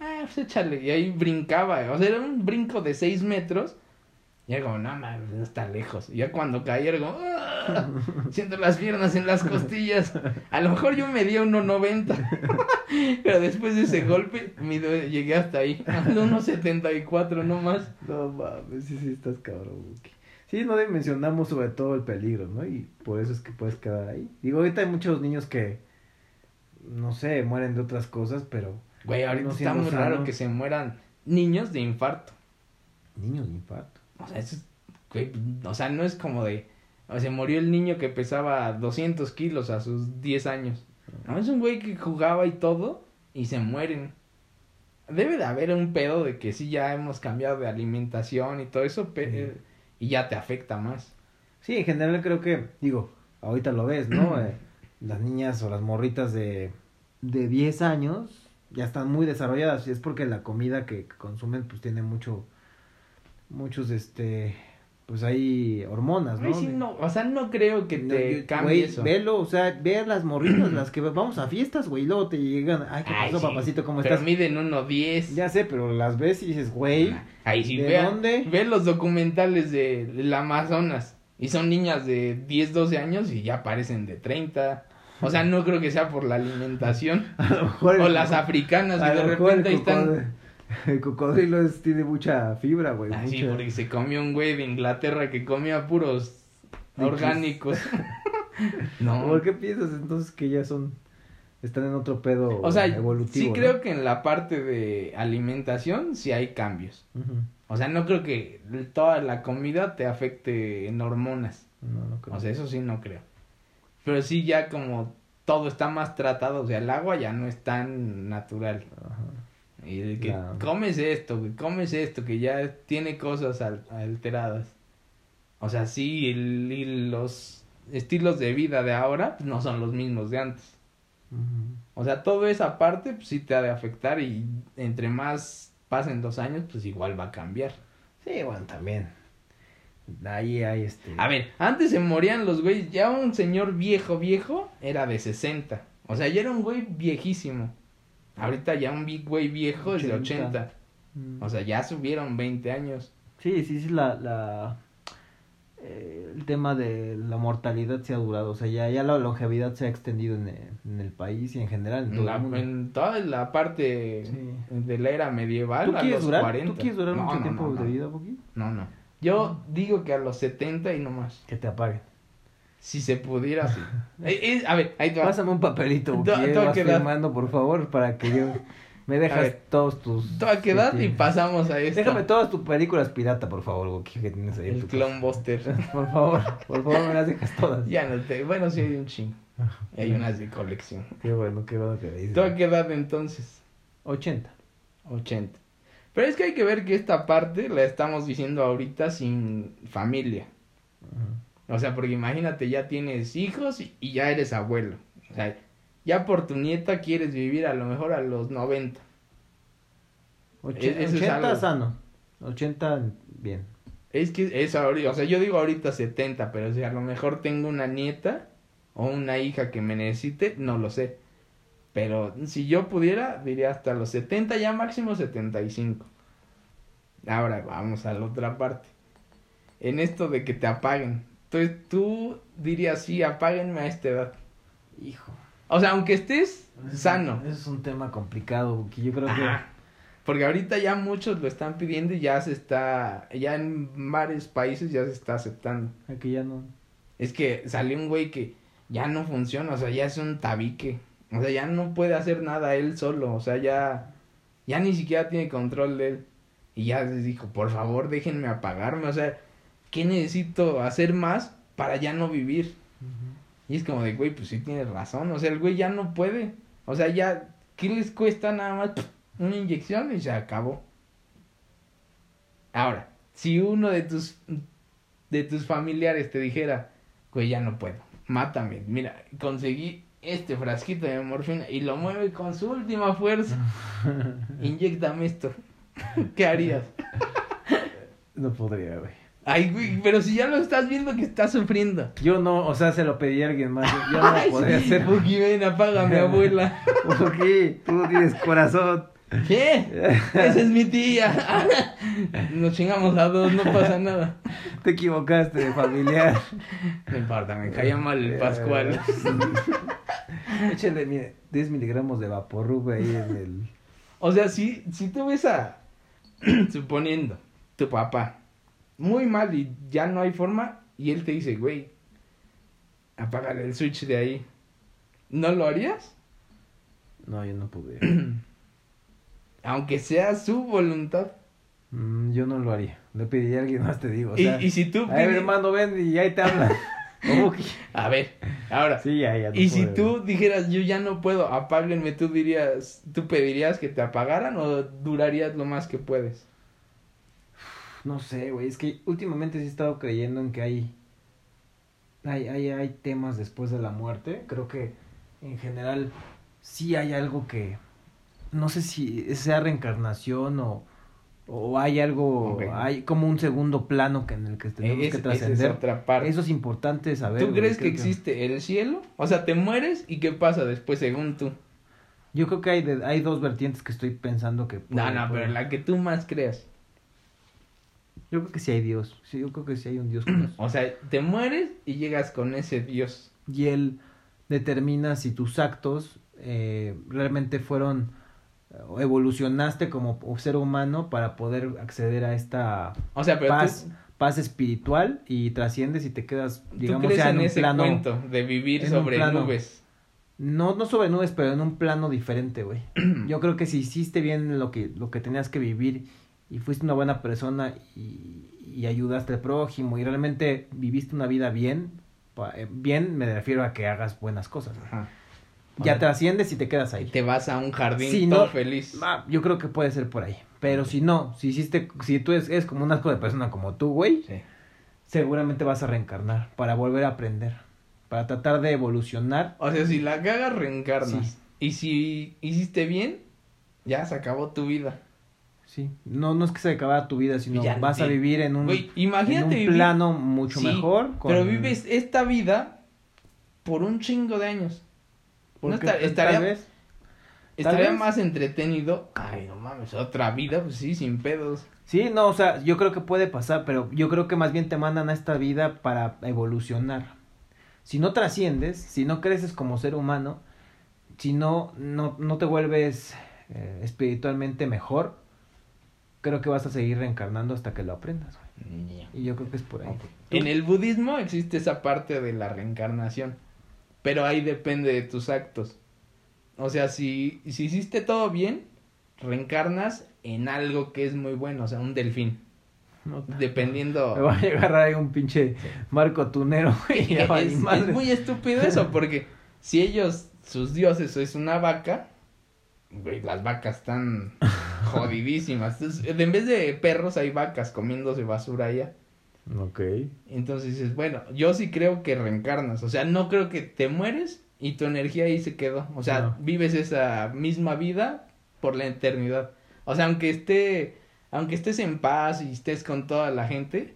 S2: Ah, pues échale. Y ahí brincaba. O sea, era un brinco de seis metros. Y era como, no mames, no está lejos. Y ya cuando caí era como, "Ah", siento las piernas en las costillas. A lo mejor yo me di a 1.90. Pero después de ese golpe, llegué hasta ahí. A 1.74 no más.
S1: No mames, sí, sí, estás cabrón, Buki. Sí, no dimensionamos sobre todo el peligro, ¿no? Y por eso es que puedes quedar ahí. Digo, ahorita hay muchos niños que, no sé, mueren de otras cosas, pero
S2: Güey, ahorita
S1: No
S2: está muy raro que se mueran niños de infarto.
S1: niños de infarto.
S2: O sea, eso es, güey, o sea, no es como de, o sea, se murió el niño que pesaba 200 kilos a sus 10 años. No, es un güey que jugaba y todo y se mueren. Debe de haber un pedo de que sí ya hemos cambiado de alimentación y todo eso pe-
S1: Sí.
S2: eh, y ya te afecta más.
S1: Sí, en general creo que, digo, ahorita lo ves, ¿no? Eh, las niñas o las morritas de, de 10 años ya están muy desarrolladas y es porque la comida que consumen pues tiene mucho, muchos, este, pues hay hormonas, ¿no?
S2: Ay, sí,
S1: De-
S2: no, o sea, no creo que
S1: No,
S2: te
S1: yo-
S2: cambie eso.
S1: Velo, o sea, ve a las morritas, las que vamos a fiestas, güey, luego te llegan, ay, ¿qué
S2: Ay,
S1: pasó,
S2: sí,
S1: papacito? ¿Cómo
S2: Pero
S1: estás?
S2: miden 1.10.
S1: Ya sé, pero las ves y dices, güey,
S2: Ahí sí,
S1: ¿de
S2: vea-
S1: dónde?
S2: Ve los documentales de, del Amazonas. Y son niñas de 10, 12 años y ya parecen de 30. O sea, no creo que sea por la alimentación.
S1: a lo mejor el
S2: O las africanas y de repente están.
S1: El cocodrilo es- tiene mucha fibra, güey.
S2: Ah, sí, porque se comió un güey de Inglaterra que comía puros orgánicos. no.
S1: ¿Por qué piensas entonces que ya son, están en otro pedo
S2: O sea,
S1: evolutivo?
S2: sí
S1: ¿no?
S2: creo que en la parte de alimentación sí hay cambios. O sea, no creo que toda la comida te afecte en hormonas.
S1: No, no creo.
S2: O sea, eso sí no creo. Pero sí ya como todo está más tratado, o sea, el agua ya no es tan natural.
S1: Ajá.
S2: Y de que comes esto, que comes esto, que ya tiene cosas al- alteradas. O sea, sí, el- y los estilos de vida de ahora pues, no son los mismos de antes. O sea, toda esa parte pues, sí te ha de afectar y entre más pasen los años, pues igual va a cambiar.
S1: Sí, bueno, también. Ahí hay este.
S2: A ver, antes se morían los güeyes, ya un señor viejo, viejo, era de 60. O sea, ya era un güey viejísimo. Ahorita ya un big güey viejo es de
S1: 80.
S2: 80.
S1: Mm.
S2: O sea, ya subieron 20 años.
S1: Sí, sí, sí, la, la, eh, el tema de la mortalidad se ha durado, o sea, ya, ya la longevidad se ha extendido en el, en el país y en general en todo
S2: La-
S1: el mundo.
S2: en toda la parte
S1: Sí.
S2: de la era medieval
S1: ¿Tú
S2: a
S1: quieres
S2: los
S1: durar?
S2: 40.
S1: ¿Tú quieres durar
S2: No,
S1: mucho
S2: no,
S1: tiempo
S2: no.
S1: de vida, Poqui?
S2: No, no. Yo digo que a los 70 y no más.
S1: Que te apaguen.
S2: Si se pudiera, sí. Eh, eh, a ver, ahí te va.
S1: Pásame un papelito,
S2: ¿Tú-
S1: Poqui, eh,
S2: tú a
S1: vas firmando, por favor, para que yo... Me dejas
S2: ver,
S1: todos tus...
S2: ¿Tú a qué edad?
S1: este,
S2: Y pasamos a esto.
S1: Déjame todas tus películas pirata, por favor, Poqui, que tienes ahí
S2: El Clone Buster.
S1: Por favor, por favor, me las dejas todas.
S2: ya no te. Bueno, sí hay un chingo. Y hay unas de colección.
S1: Qué bueno, qué bueno que dices.
S2: ¿Tú a qué edad entonces?
S1: 80.
S2: 80. Pero es que hay que ver que esta parte la estamos diciendo ahorita sin familia.
S1: Ujú.
S2: O sea, porque imagínate, ya tienes hijos y, y ya eres abuelo. O sea, ya por tu nieta quieres vivir a lo mejor a los 90.
S1: Och-
S2: E- eso es
S1: 80
S2: algo.
S1: sano. 80 bien.
S2: Es que es ahorita, o sea, yo digo ahorita 70, pero si a lo mejor tengo una nieta o una hija que me necesite, no lo sé. Pero si yo pudiera, diría hasta los 70, ya máximo 75. Ahora vamos a la otra parte. En esto de que te apaguen. Entonces tú dirías, sí, apáguenme a esta edad.
S1: Hijo.
S2: O sea, aunque estés sano.
S1: Ese es un tema complicado, que yo creo que...
S2: Ajá. Porque ahorita ya muchos lo están pidiendo y ya se está, ya en varios países ya se está aceptando.
S1: que ya no...
S2: Es que salió un güey que ya no funciona, o sea, ya es un tabique. O sea, ya no puede hacer nada él solo, o sea, ya, ya ni siquiera tiene control de él. Y ya les dijo, por favor, déjenme apagarme, o sea, ¿qué necesito hacer más para ya no vivir? Y es como de, güey, pues sí tienes razón, o sea, el güey ya no puede. O sea, ya, ¿qué les cuesta nada más una inyección y se acabó? Ahora, si uno de tus de tus familiares te dijera, güey, ya no puedo, mátame, mira, conseguí este frasquito de morfina y lo mueve con su última fuerza, inyectame esto, ¿qué harías?
S1: No podría, güey.
S2: Ay, güey, pero si ya lo estás viendo que está sufriendo.
S1: Yo no, o sea, se lo pedí a alguien más. Yo no lo podría
S2: sí,
S1: hacer.
S2: Buki, ven, apágame, abuela.
S1: ¿Por qué? Tú no tienes corazón.
S2: ¿Qué? Esa es mi tía. Nos chingamos a dos, no pasa nada.
S1: Te equivocaste de familiar.
S2: No importa, me caía mal el Pascual.
S1: Échale, mire, 10 miligramos de vaporrub ahí en el...
S2: O sea, si, si tú ves a, suponiendo, tu papá, muy mal y ya no hay forma, y él te dice, güey, apágale el switch de ahí, ¿no lo harías?
S1: No, yo no podría.
S2: Aunque sea su voluntad.
S1: Mm, yo no lo haría. Le pediría a alguien más, te digo. O
S2: y,
S1: sea,
S2: y si tú...
S1: a ver, hermano, ven y ahí te hablan. ¿Cómo que?
S2: A ver, ahora,
S1: Sí, ya, ya. no
S2: Y si tú dijeras, yo ya no puedo, apáguenme, tú dirías, tú pedirías que te apagaran o durarías lo más que puedes.
S1: No sé, güey. Es que últimamente sí he estado creyendo en que hay... Hay, hay, hay temas después de la muerte. Creo que en general sí hay algo que... No sé si sea reencarnación o... O hay algo... Hay como un segundo plano que en el que tenemos
S2: Es-
S1: que
S2: es
S1: trascender. Eso es importante saber.
S2: ¿Tú
S1: güey,
S2: crees que existe el cielo? O sea, te mueres y qué pasa después según tú.
S1: Yo creo que hay, de- hay dos vertientes que estoy pensando que...
S2: No,
S1: puede-
S2: no,
S1: puede-
S2: pero la que tú más creas.
S1: Yo creo que sí hay Dios. Sí, yo creo que sí hay un Dios con eso.
S2: O sea, te mueres y llegas con ese Dios.
S1: y él determina si tus actos eh, realmente fueron o evolucionaste como ser humano para poder acceder a esta
S2: O sea, pero
S1: paz
S2: tú,
S1: paz espiritual y trasciendes y te quedas
S2: tú
S1: digamos
S2: crees
S1: ya
S2: en,
S1: en un
S2: ese
S1: plano
S2: cuento de vivir sobre
S1: plano.
S2: nubes.
S1: no no sobre nubes pero en un plano diferente güey yo creo que si hiciste bien lo que lo que tenías que vivir y fuiste una buena persona y, y ayudaste al prójimo y realmente viviste una vida bien eh, bien me refiero a que hagas buenas cosas.
S2: Ajá.
S1: ya
S2: sea,
S1: trasciendes y te quedas ahí.
S2: te vas a un jardín
S1: Si
S2: todo
S1: no-
S2: feliz.
S1: Ah, yo creo que puede ser por ahí. Pero si no, si hiciste, si tú eres, eres como un asco de persona como tú, güey,
S2: Sí.
S1: seguramente vas a reencarnar para volver a aprender, para tratar de evolucionar.
S2: O sea, si la cagas, reencarnas.
S1: Sí.
S2: Y si hiciste bien, ya se acabó tu vida.
S1: Sí, no, no es que se acabara tu vida, sino
S2: Ya,
S1: vas a vivir en un, en
S2: imagínate vivir-
S1: plano mucho
S2: Sí,
S1: mejor. con-
S2: Pero vives esta vida por un chingo de años. No
S1: porque,
S2: esta-
S1: pues,
S2: estaría,
S1: tal vez,
S2: estaría
S1: vez.
S2: más entretenido. Ay, no mames, otra vida, pues sí, sin pedos.
S1: Sí, no, o sea, yo creo que puede pasar, pero yo creo que más bien te mandan a esta vida para evolucionar. Si no trasciendes, si no creces como ser humano, si no, no, no te vuelves eh, espiritualmente mejor, creo que vas a seguir reencarnando hasta que lo aprendas. güey. Y yo creo que es por ahí.
S2: En el budismo existe esa parte de la reencarnación, pero ahí depende de tus actos. O sea, si, si hiciste todo bien, reencarnas en algo que es muy bueno, o sea, un delfín.
S1: No,
S2: Dependiendo...
S1: Me va a llegar ahí un pinche marco tunero, güey.
S2: es,
S1: valí
S2: es muy estúpido eso, porque si ellos, sus dioses es una vaca, güey, las vacas están jodidísimas. Entonces, en vez de perros hay vacas comiéndose basura allá.
S1: Ok.
S2: Entonces dices, bueno, yo sí creo que reencarnas. O sea, no creo que te mueres y tu energía ahí se quedó. O sea,
S1: No.
S2: vives esa misma vida por la eternidad. O sea, aunque esté, aunque estés en paz y estés con toda la gente,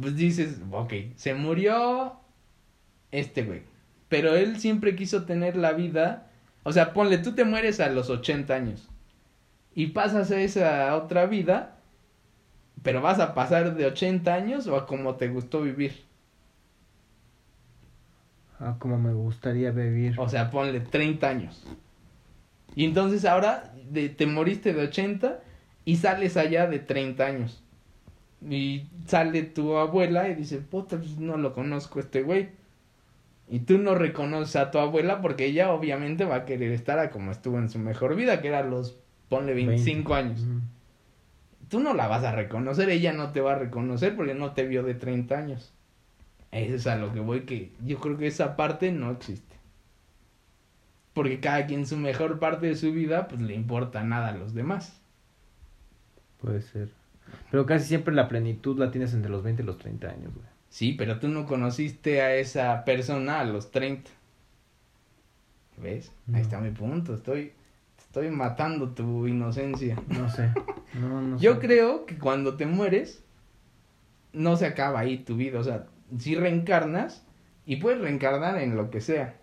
S2: pues dices, ok, se murió este güey. Pero él siempre quiso tener la vida. O sea, ponle, tú te mueres a los 80 años. Y pasas a esa otra vida. Pero vas a pasar de 80 años o a como te gustó vivir.
S1: Ah, como me gustaría vivir.
S2: O sea, ponle 30 años. Y entonces ahora de- te moriste de 80 y sales allá de 30 años. Y sale tu abuela y dice, puta, pues no lo conozco este güey. Y tú no reconoces a tu abuela porque ella obviamente va a querer estar a como estuvo en su mejor vida, que era los, ponle 25 años. Tú no la vas a reconocer, ella no te va a reconocer porque no te vio de 30 años. Eso es a lo que voy, que yo creo que esa parte no existe. Porque cada quien su mejor parte de su vida, pues le importa nada a los demás.
S1: Puede ser. Pero casi siempre la plenitud la tienes entre los 20 y los 30 años, güey.
S2: Sí, pero tú no conociste a esa persona a los 30. ¿Ves?
S1: No.
S2: Ahí está mi punto. Estoy, estoy matando tu inocencia.
S1: No sé. No, no
S2: Yo
S1: sé.
S2: creo que cuando te mueres, no se acaba ahí tu vida. O sea, si reencarnas, y puedes reencarnar en lo que sea.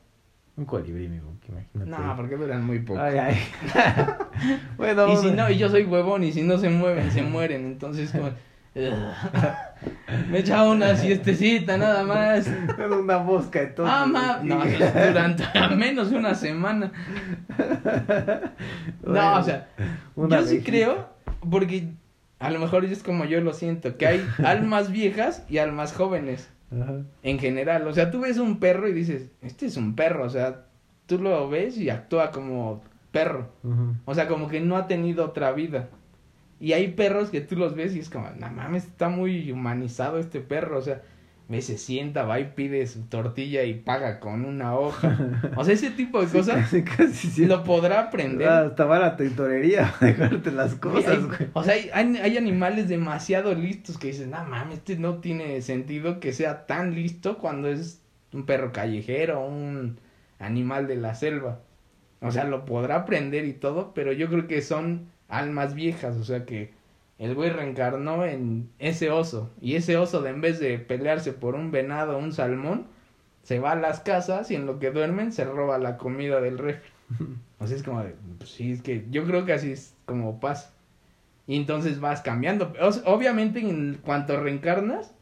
S1: Un colibrí, mi que imagínate.
S2: No, porque duran muy poco.
S1: Ay, ay. bueno,
S2: y si no, y yo soy huevón, y si no se mueven, se mueren. Entonces, como. Me echaba una siestecita, nada más.
S1: Era una mosca entonces.
S2: Ah, ma... No, durante menos de una semana. No, o sea, yo sí creo, porque a lo mejor es como yo lo siento, que hay almas viejas y almas jóvenes.
S1: Ajá.
S2: En general, o sea, tú ves un perro y dices, este es un perro, o sea, tú lo ves y actúa como perro. O sea, como que no ha tenido otra vida. Y hay perros que tú los ves y es como, no mames, está muy humanizado este perro. O sea, ve, se sienta, va y pide su tortilla y paga con una hoja. O sea, ese tipo de
S1: Sí,
S2: cosas
S1: casi, casi
S2: lo podrá aprender.
S1: Ah, Hasta va a la tintorería a dejarte las cosas,
S2: hay-
S1: güey.
S2: o sea, hay, hay- hay animales demasiado listos que dicen, no mames, este no tiene sentido que sea tan listo cuando es un perro callejero, un animal de la selva. O sea, lo podrá aprender y todo, pero yo creo que son almas viejas, o sea que el güey reencarnó en ese oso y ese oso de en vez de pelearse por un venado o un salmón, se va a las casas y en lo que duermen se roba la comida del refri. O sea, es como de, pues sí, es que yo creo que así es como pasa. Y entonces vas cambiando. O sea, obviamente, en cuanto reencarnas,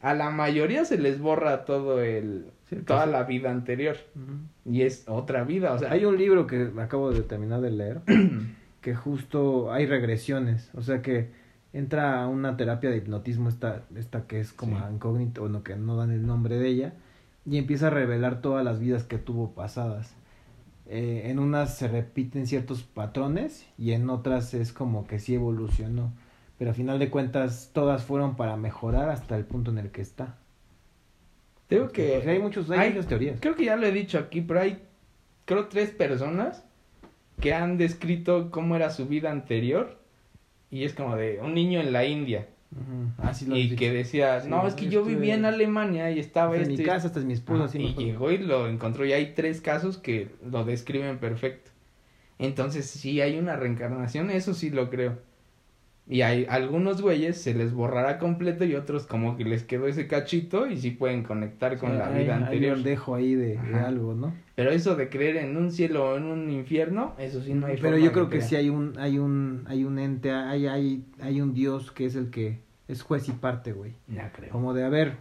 S2: a la mayoría se les borra todo el,
S1: Sí,
S2: toda la vida anterior. Y es otra vida, o sea.
S1: Hay un libro que acabo de terminar de leer que justo hay regresiones, o sea que entra a una terapia de hipnotismo esta, esta que es como
S2: Sí.
S1: incógnito, bueno, que no dan el nombre de ella, y empieza a revelar todas las vidas que tuvo pasadas. Eh, en unas se repiten ciertos patrones y en otras es como que sí evolucionó, pero a final de cuentas todas fueron para mejorar hasta el punto en el que está.
S2: Tengo que.
S1: Porque hay muchos, hay,
S2: hay-
S1: muchas teorías.
S2: Creo que ya lo he dicho aquí, pero hay, creo, tres personas que han descrito cómo era su vida anterior. Y es como de un niño en la India.
S1: Ujú, así lo has
S2: y
S1: dicho.
S2: que decía,
S1: Sí,
S2: no, es que yo vivía en Alemania y estaba
S1: en
S2: este.
S1: mi casa, hasta es mi esposa, así
S2: y llegó y lo encontró. Y hay tres casos que lo describen perfecto. Entonces, sí hay una reencarnación, eso sí lo creo. Y hay algunos güeyes se les borrará completo y otros como que les quedó ese cachito y sí pueden conectar con la
S1: hay-
S2: vida
S1: hay
S2: anterior.
S1: un dejo ahí de, algo, ¿no?
S2: Pero eso de creer en un cielo o en un infierno, eso sí no hay
S1: Pero yo creo que
S2: crea.
S1: sí hay un, hay un, hay un ente, hay, hay, hay un Dios que es el que es juez y parte, güey.
S2: No creo.
S1: Como de, a ver,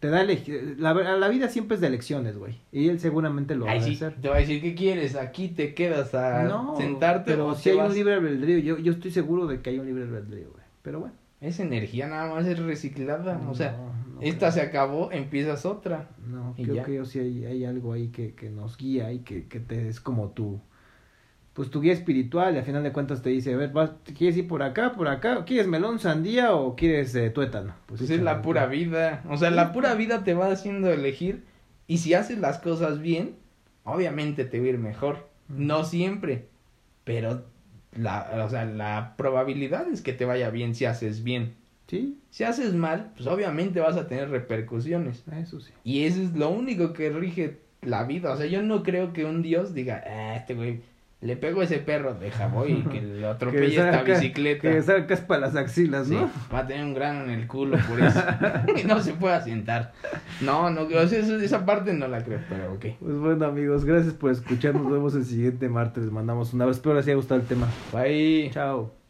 S1: te da la, la vida siempre es de elecciones, güey. Y él seguramente lo va a hacer.
S2: te va a decir, ¿qué quieres? Aquí te quedas a
S1: No,
S2: sentarte
S1: pero
S2: o
S1: si hay
S2: vas?
S1: un libre albedrío, yo, yo estoy seguro de que hay un libre albedrío, güey. Pero bueno.
S2: Esa energía nada más es reciclada. o sea,
S1: no,
S2: esta
S1: creo.
S2: se acabó, empiezas otra.
S1: No, creo
S2: ya.
S1: que yo sí hay, hay algo ahí que, que nos guía y que, que te es como tu, pues tu guía espiritual y al final de cuentas te dice, a ver, vas, ¿quieres ir por acá, por acá? ¿Quieres melón, sandía o quieres eh, tuétano?
S2: Pues es
S1: échale,
S2: la pura vida. O sea, la pura vida te va haciendo elegir. Y si haces las cosas bien, obviamente te va a ir mejor. No siempre. Pero la, o sea, la probabilidad es que te vaya bien si haces bien.
S1: Sí,
S2: Si haces mal, pues obviamente vas a tener repercusiones.
S1: eso sí.
S2: Y eso es lo único que rige la vida. O sea, yo no creo que un Dios diga, ah, este güey, le pego a ese perro, deja voy y que lo atropelle esta bicicleta.
S1: Que sacas para las axilas, ¿no?
S2: Sí, va a tener un grano en el culo por eso. y no se puede sentar. No, no, esa parte no la creo, pero ok.
S1: Pues bueno, amigos, gracias por escucharnos. Nos vemos el siguiente martes. Les mandamos un abrazo. Espero les haya gustado el tema.
S2: Bye.
S1: Chao.